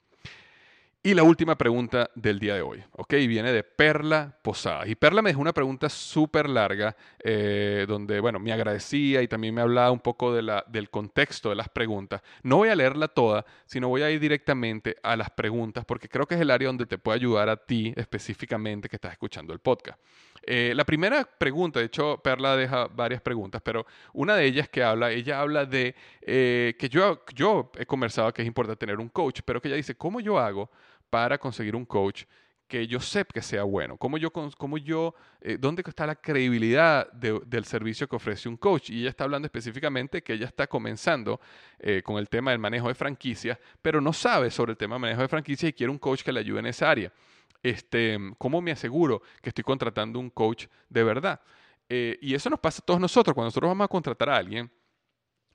Y la última pregunta del día de hoy, ¿ok? Viene de Perla Posada. Y Perla me dejó una pregunta súper larga, eh, donde, bueno, me agradecía y también me hablaba un poco de la, del contexto de las preguntas. No voy a leerla toda, sino voy a ir directamente a las preguntas, porque creo que es el área donde te puede ayudar a ti específicamente que estás escuchando el podcast. Eh, la primera pregunta, de hecho, Perla deja varias preguntas, pero una de ellas que habla, ella habla de eh, que yo, yo he conversado que es importante tener un coach, pero que ella dice, ¿cómo yo hago? Para conseguir un coach que yo sepa que sea bueno? ¿Cómo yo, cómo yo eh, dónde está la credibilidad del servicio que ofrece un coach? Y ella está hablando específicamente que ella está comenzando eh, con el tema del manejo de franquicias, pero no sabe sobre el tema del manejo de franquicias y quiere un coach que le ayude en esa área. Este, ¿Cómo me aseguro que estoy contratando un coach de verdad? Eh, y eso nos pasa a todos nosotros. Cuando nosotros vamos a contratar a alguien,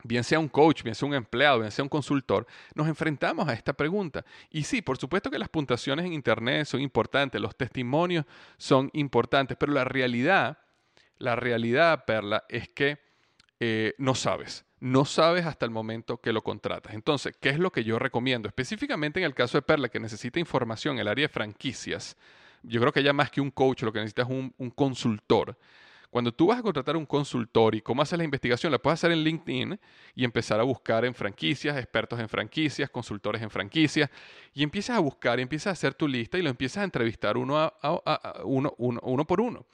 bien sea un coach, bien sea un empleado, bien sea un consultor, nos enfrentamos a esta pregunta. Y sí, por supuesto que las puntuaciones en Internet son importantes, los testimonios son importantes, pero la realidad, la realidad, Perla, es que eh, no sabes. No sabes hasta el momento que lo contratas. Entonces, ¿qué es lo que yo recomiendo? Específicamente en el caso de Perla, que necesita información en el área de franquicias, yo creo que ya más que un coach, lo que necesita es un, un consultor. Cuando tú vas a contratar un consultor y cómo haces la investigación, la puedes hacer en LinkedIn y empezar a buscar en franquicias, expertos en franquicias, consultores en franquicias, y empiezas a buscar y empiezas a hacer tu lista y lo empiezas a entrevistar uno, a, uno, por uno.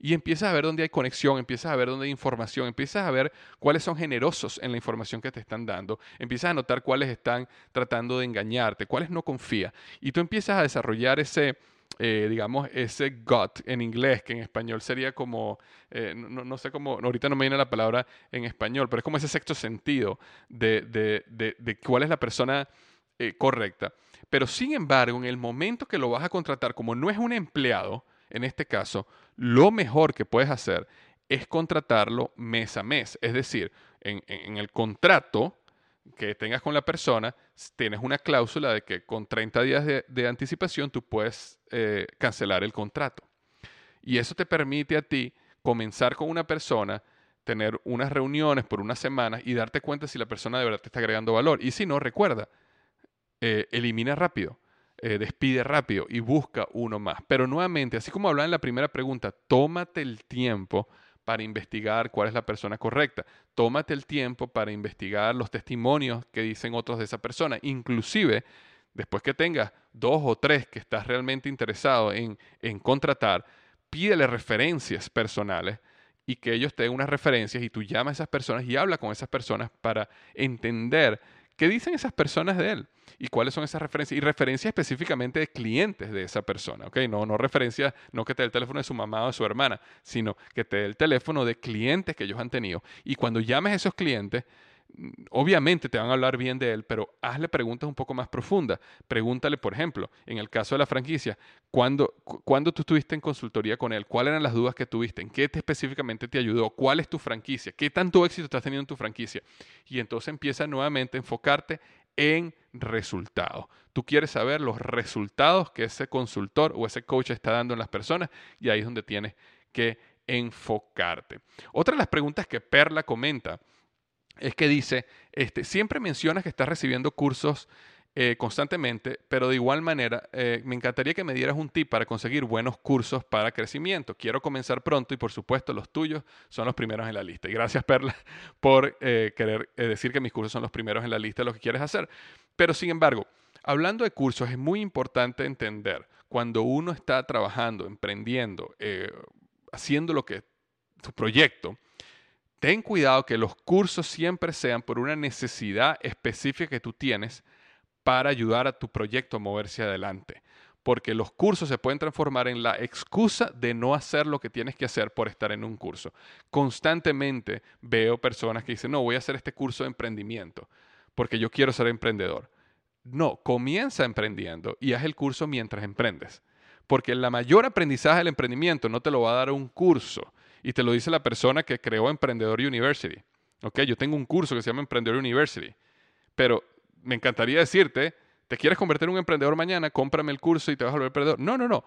Y empiezas a ver dónde hay conexión, empiezas a ver dónde hay información, empiezas a ver cuáles son generosos en la información que te están dando, empiezas a notar cuáles están tratando de engañarte, cuáles no confía. Y tú empiezas a desarrollar ese, eh, digamos, ese gut en inglés, que en español sería como, eh, no, sé cómo, ahorita no me viene la palabra en español, pero es como ese sexto sentido de, cuál es la persona eh, correcta. Pero sin embargo, en el momento que lo vas a contratar, como no es un empleado, en este caso, lo mejor que puedes hacer es contratarlo mes a mes. Es decir, en el contrato, que tengas con la persona, tienes una cláusula de que con 30 días de, anticipación tú puedes eh, cancelar el contrato. Y eso te permite a ti comenzar con una persona, tener unas reuniones por unas semanas y darte cuenta si la persona de verdad te está agregando valor. Y si no, recuerda, eh, elimina rápido, eh, despide rápido y busca uno más. Pero nuevamente, así como hablaba en la primera pregunta, tómate el tiempo para investigar cuál es la persona correcta. Tómate el tiempo para investigar los testimonios que dicen otros de esa persona. Inclusive, después que tengas dos o tres que estás realmente interesado en, en contratar, pídele referencias personales y que ellos te den unas referencias y tú llamas a esas personas y habla con esas personas para entender qué dicen esas personas de él y cuáles son esas referencias, y referencias específicamente de clientes de esa persona, ¿ok? No, no referencias, no que te dé el teléfono de su mamá o de su hermana, sino que te dé el teléfono de clientes que ellos han tenido. Y cuando llames a esos clientes, obviamente te van a hablar bien de él, pero hazle preguntas un poco más profundas. Pregúntale, por ejemplo, en el caso de la franquicia, ¿cuándo, ¿cuándo tú estuviste en consultoría con él? ¿Cuáles eran las dudas que tuviste? ¿En qué te específicamente te ayudó? ¿Cuál es tu franquicia? ¿Qué tanto éxito estás teniendo en tu franquicia? Y entonces empieza nuevamente a enfocarte en resultados. Tú quieres saber los resultados que ese consultor o ese coach está dando en las personas y ahí es donde tienes que enfocarte. Otra de las preguntas que Perla comenta es que dice, este, siempre mencionas que estás recibiendo cursos eh, constantemente, pero de igual manera eh, me encantaría que me dieras un tip para conseguir buenos cursos para crecimiento. Quiero comenzar pronto y por supuesto los tuyos son los primeros en la lista. Y gracias Perla por eh, querer decir que mis cursos son los primeros en la lista de lo que quieres hacer. Pero sin embargo, hablando de cursos, es muy importante entender cuando uno está trabajando, emprendiendo, haciendo lo que tu proyecto, ten cuidado que los cursos siempre sean por una necesidad específica que tú tienes para ayudar a tu proyecto a moverse adelante. Porque los cursos se pueden transformar en la excusa de no hacer lo que tienes que hacer por estar en un curso. Constantemente veo personas que dicen, no, voy a hacer este curso de emprendimiento porque yo quiero ser emprendedor. No, comienza emprendiendo y haz el curso mientras emprendes. Porque la mayor aprendizaje del emprendimiento no te lo va a dar un curso, y te lo dice la persona que creó Emprendedor University. Ok, yo tengo un curso que se llama Emprendedor University, pero me encantaría decirte, ¿te quieres convertir en un emprendedor mañana? Cómprame el curso y te vas a volver emprendedor. No, no, no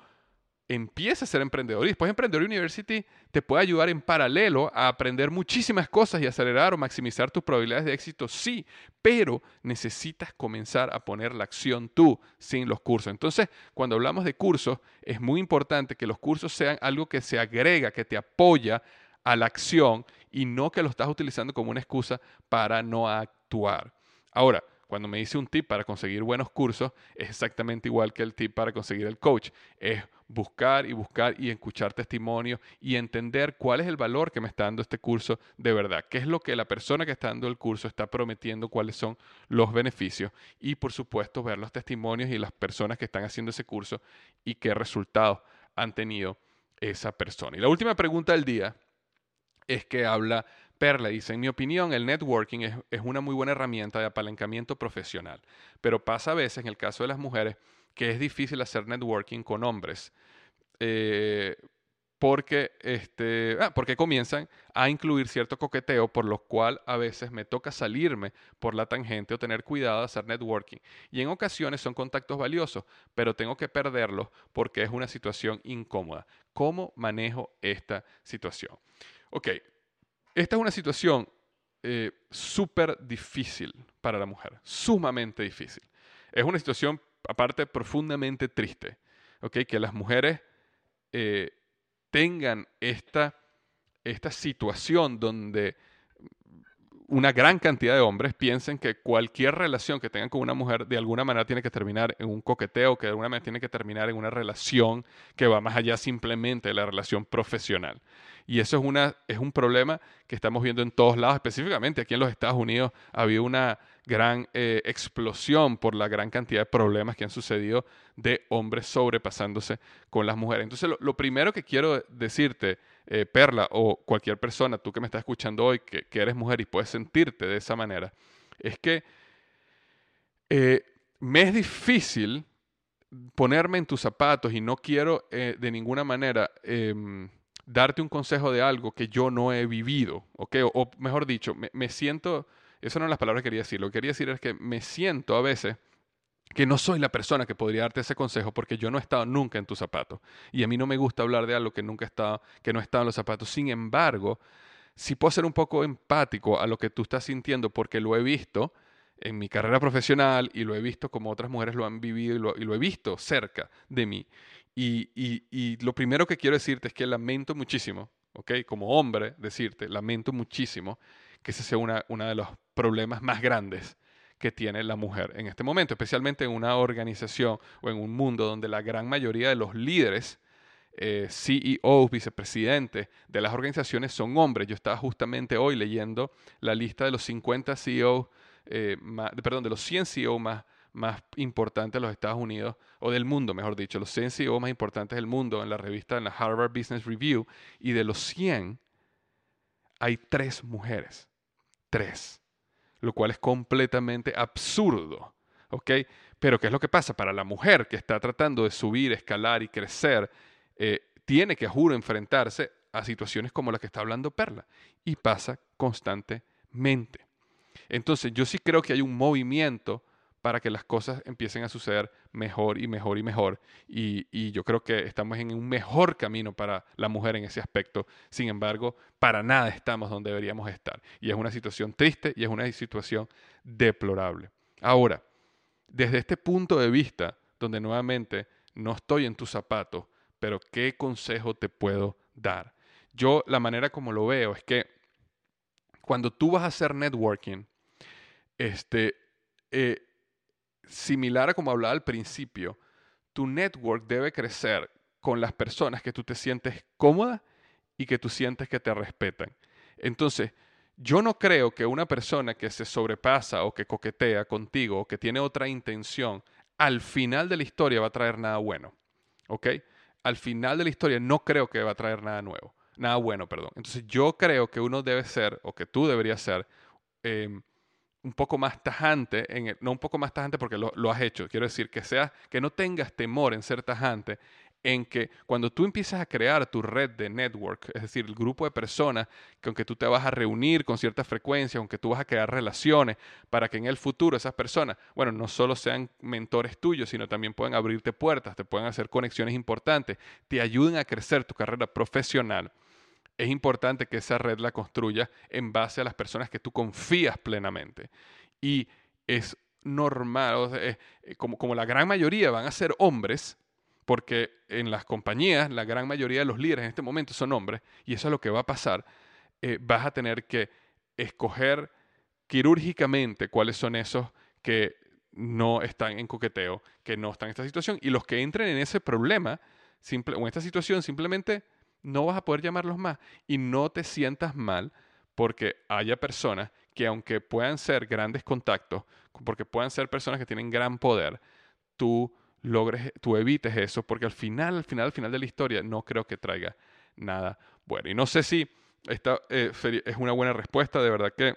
empieza a ser emprendedor y después Emprendedor University te puede ayudar en paralelo a aprender muchísimas cosas y acelerar o maximizar tus probabilidades de éxito, sí, pero necesitas comenzar a poner la acción tú sin los cursos. Entonces, cuando hablamos de cursos, es muy importante que los cursos sean algo que se agrega, que te apoya a la acción y no que lo estás utilizando como una excusa para no actuar. Ahora, cuando me dice un tip para conseguir buenos cursos, es exactamente igual que el tip para conseguir el coach. Es buscar y buscar y escuchar testimonios y entender cuál es el valor que me está dando este curso de verdad, qué es lo que la persona que está dando el curso está prometiendo, cuáles son los beneficios y por supuesto ver los testimonios y las personas que están haciendo ese curso y qué resultados han tenido esa persona. Y la última pregunta del día es que habla Perla dice, en mi opinión, el networking es, una muy buena herramienta de apalancamiento profesional, pero pasa a veces, en el caso de las mujeres, que es difícil hacer networking con hombres. Eh, porque, este, ah, porque comienzan a incluir cierto coqueteo, por lo cual a veces me toca salirme por la tangente o tener cuidado de hacer networking. Y en ocasiones son contactos valiosos, pero tengo que perderlos porque es una situación incómoda. ¿Cómo manejo esta situación? Ok, esta es una situación eh, súper difícil para la mujer, sumamente difícil. Es una situación, aparte, profundamente triste, que las mujeres eh, tengan esta, esta situación donde una gran cantidad de hombres piensen que cualquier relación que tengan con una mujer de alguna manera tiene que terminar en un coqueteo, que de alguna manera tiene que terminar en una relación que va más allá simplemente de la relación profesional. Y eso es, una, es un problema que estamos viendo en todos lados, específicamente aquí en los Estados Unidos ha habido una gran eh, explosión por la gran cantidad de problemas que han sucedido de hombres sobrepasándose con las mujeres. Entonces, lo, primero que quiero decirte, eh, Perla, o cualquier persona, tú que me estás escuchando hoy, que, eres mujer y puedes sentirte de esa manera, es que eh, me es difícil ponerme en tus zapatos y no quiero de ninguna manera em, darte un consejo de algo que yo no he vivido, ¿ok? O, mejor dicho, me, siento, eso no es las palabras que quería decir, lo que quería decir es que me siento a veces que no soy la persona que podría darte ese consejo porque yo no he estado nunca en tus zapatos y a mí no me gusta hablar de algo que nunca he estado, que no he estado en los zapatos. Sin embargo, sí puedo ser un poco empático a lo que tú estás sintiendo porque lo he visto en mi carrera profesional y lo he visto como otras mujeres lo han vivido y lo, he visto cerca de mí. Y, lo primero que quiero decirte es que lamento muchísimo, ¿ok? Como hombre, decirte, lamento muchísimo que ese sea uno de los problemas más grandes que tiene la mujer en este momento, especialmente en una organización o en un mundo donde la gran mayoría de los líderes, eh, CEOs, vicepresidentes de las organizaciones son hombres. Yo estaba justamente hoy leyendo la lista de los 50 CEOs, eh, perdón, de los 100 CEOs más más importantes de los Estados Unidos, o del mundo, mejor dicho, los 100 CEO más importantes del mundo en la revista, en la Harvard Business Review, y de los 100 hay tres mujeres. Tres. Lo cual es completamente absurdo. ¿Ok? Pero ¿qué es lo que pasa? Para la mujer que está tratando de subir, escalar y crecer, eh, tiene que, juro, enfrentarse a situaciones como la que está hablando Perla. Y pasa constantemente. Entonces, yo sí creo que hay un movimiento para que las cosas empiecen a suceder mejor y mejor y mejor. Y, yo creo que estamos en un mejor camino para la mujer en ese aspecto. Sin embargo, para nada estamos donde deberíamos estar. Y es una situación triste y es una situación deplorable. Ahora, desde este punto de vista, donde nuevamente no estoy en tus zapatos, pero ¿qué consejo te puedo dar? Yo la manera como lo veo es que cuando tú vas a hacer networking, este, eh, similar a como hablaba al principio, tu network debe crecer con las personas que tú te sientes cómoda y que tú sientes que te respetan. Entonces, yo no creo que una persona que se sobrepasa o que coquetea contigo o que tiene otra intención, al final de la historia va a traer nada bueno. ¿Ok? Al final de la historia no creo que va a traer nada nuevo. Nada bueno, perdón. Entonces yo creo que uno debe ser, o que tú deberías ser, em, un poco más tajante, en no un poco más tajante porque lo, has hecho, quiero decir que seas, que no tengas temor en ser tajante en que cuando tú empiezas a crear tu red de network, es decir, el grupo de personas con que tú te vas a reunir con cierta frecuencia, aunque tú vas a crear relaciones para que en el futuro esas personas, bueno, no solo sean mentores tuyos, sino también puedan abrirte puertas, te puedan hacer conexiones importantes, te ayuden a crecer tu carrera profesional. Es importante que esa red la construyas en base a las personas que tú confías plenamente. Y es normal, eh, como, como la gran mayoría van a ser hombres, porque en las compañías la gran mayoría de los líderes en este momento son hombres y eso es lo que va a pasar, eh, vas a tener que escoger quirúrgicamente cuáles son esos que no están en coqueteo, que no están en esta situación y los que entren en ese problema o en esta situación simplemente no vas a poder llamarlos más y no te sientas mal porque haya personas que aunque puedan ser grandes contactos, porque puedan ser personas que tienen gran poder, tú logres, tú evites eso, porque al final, al final, al final de la historia no creo que traiga nada bueno. Y no sé si esta eh, es una buena respuesta, de verdad que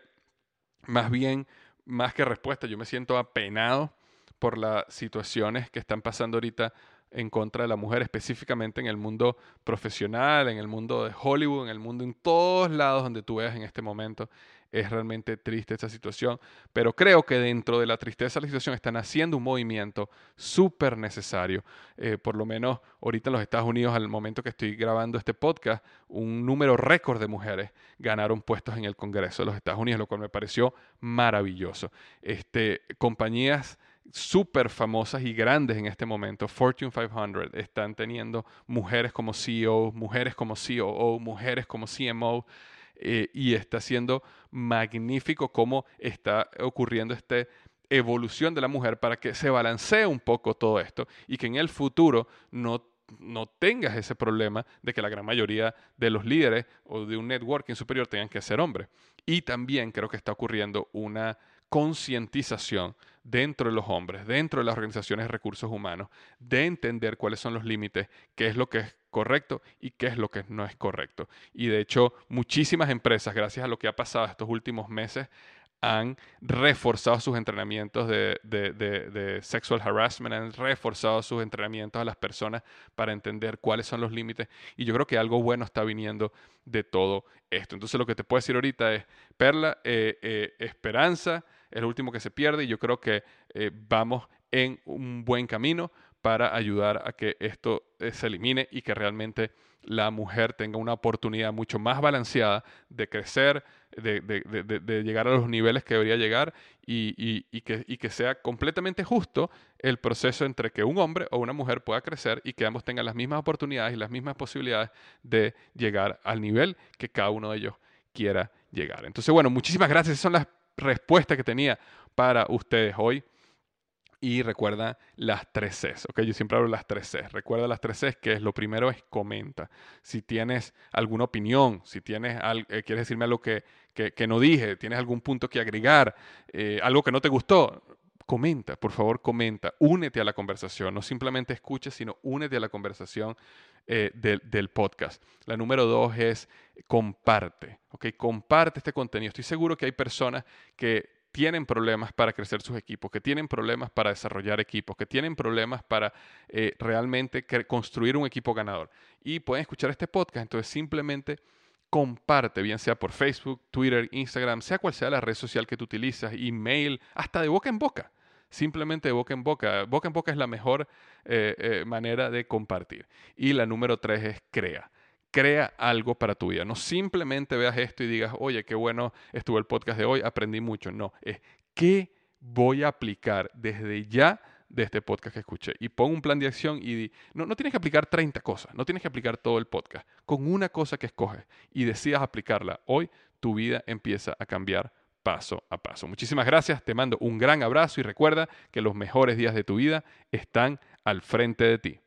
más bien, más que respuesta, yo me siento apenado por las situaciones que están pasando ahorita en contra de la mujer, específicamente en el mundo profesional, en el mundo de Hollywood, en el mundo en todos lados donde tú veas en este momento. Es realmente triste esta situación, pero creo que dentro de la tristeza de la situación están haciendo un movimiento súper necesario. Eh, por lo menos ahorita en los Estados Unidos, al momento que estoy grabando este podcast, un número récord de mujeres ganaron puestos en el Congreso de los Estados Unidos, lo cual me pareció maravilloso. Este, compañías súper famosas y grandes en este momento, Fortune 500, están teniendo mujeres como CEO, mujeres como COO, mujeres como CMO, eh, y está siendo magnífico cómo está ocurriendo esta evolución de la mujer para que se balancee un poco todo esto y que en el futuro no no tengas ese problema de que la gran mayoría de los líderes o de un networking superior tengan que ser hombres. Y también creo que está ocurriendo una concientización dentro de los hombres, dentro de las organizaciones de recursos humanos, de entender cuáles son los límites, qué es lo que es correcto y qué es lo que no es correcto. Y de hecho, muchísimas empresas, gracias a lo que ha pasado estos últimos meses, han reforzado sus entrenamientos de, sexual harassment, han reforzado sus entrenamientos a las personas para entender cuáles son los límites. Y yo creo que algo bueno está viniendo de todo esto. Entonces lo que te puedo decir ahorita es, Perla, eh, eh, esperanza, es lo último que se pierde y yo creo que eh, vamos en un buen camino para ayudar a que esto eh, se elimine y que realmente la mujer tenga una oportunidad mucho más balanceada de crecer, de, llegar a los niveles que debería llegar y, que, y, que, sea completamente justo el proceso entre que un hombre o una mujer pueda crecer y que ambos tengan las mismas oportunidades y las mismas posibilidades de llegar al nivel que cada uno de ellos quiera llegar. Entonces, bueno, muchísimas gracias. Esas son las respuesta que tenía para ustedes hoy. Y recuerda las tres Cs, ¿ok? Yo siempre hablo de las tres Cs. Recuerda las tres Cs, que es lo primero es comenta. Si tienes alguna opinión, si tienes eh, quieres decirme algo que, que, no dije, tienes algún punto que agregar, eh, algo que no te gustó, comenta, por favor, comenta. Únete a la conversación. No simplemente escuches, sino únete a la conversación eh, del, podcast. La número dos es comparte. Comparte este contenido. Estoy seguro que hay personas que tienen problemas para crecer sus equipos, que tienen problemas para desarrollar equipos, que tienen problemas para eh, realmente construir un equipo ganador. Y pueden escuchar este podcast, entonces simplemente comparte, bien sea por Facebook, Twitter, Instagram, sea cual sea la red social que tú utilizas, email, hasta de boca en boca simplemente boca en boca. Boca en boca es la mejor eh, eh, manera de compartir. Y la número tres es crea. Crea algo para tu vida. No simplemente veas esto y digas, oye, qué bueno estuvo el podcast de hoy, aprendí mucho. No, es qué voy a aplicar desde ya de este podcast que escuché. Y pon un plan de acción y no, no tienes que aplicar 30 cosas, no tienes que aplicar todo el podcast. Con una cosa que escoges y decidas aplicarla hoy, tu vida empieza a cambiar paso a paso. Muchísimas gracias, te mando un gran abrazo y recuerda que los mejores días de tu vida están al frente de ti.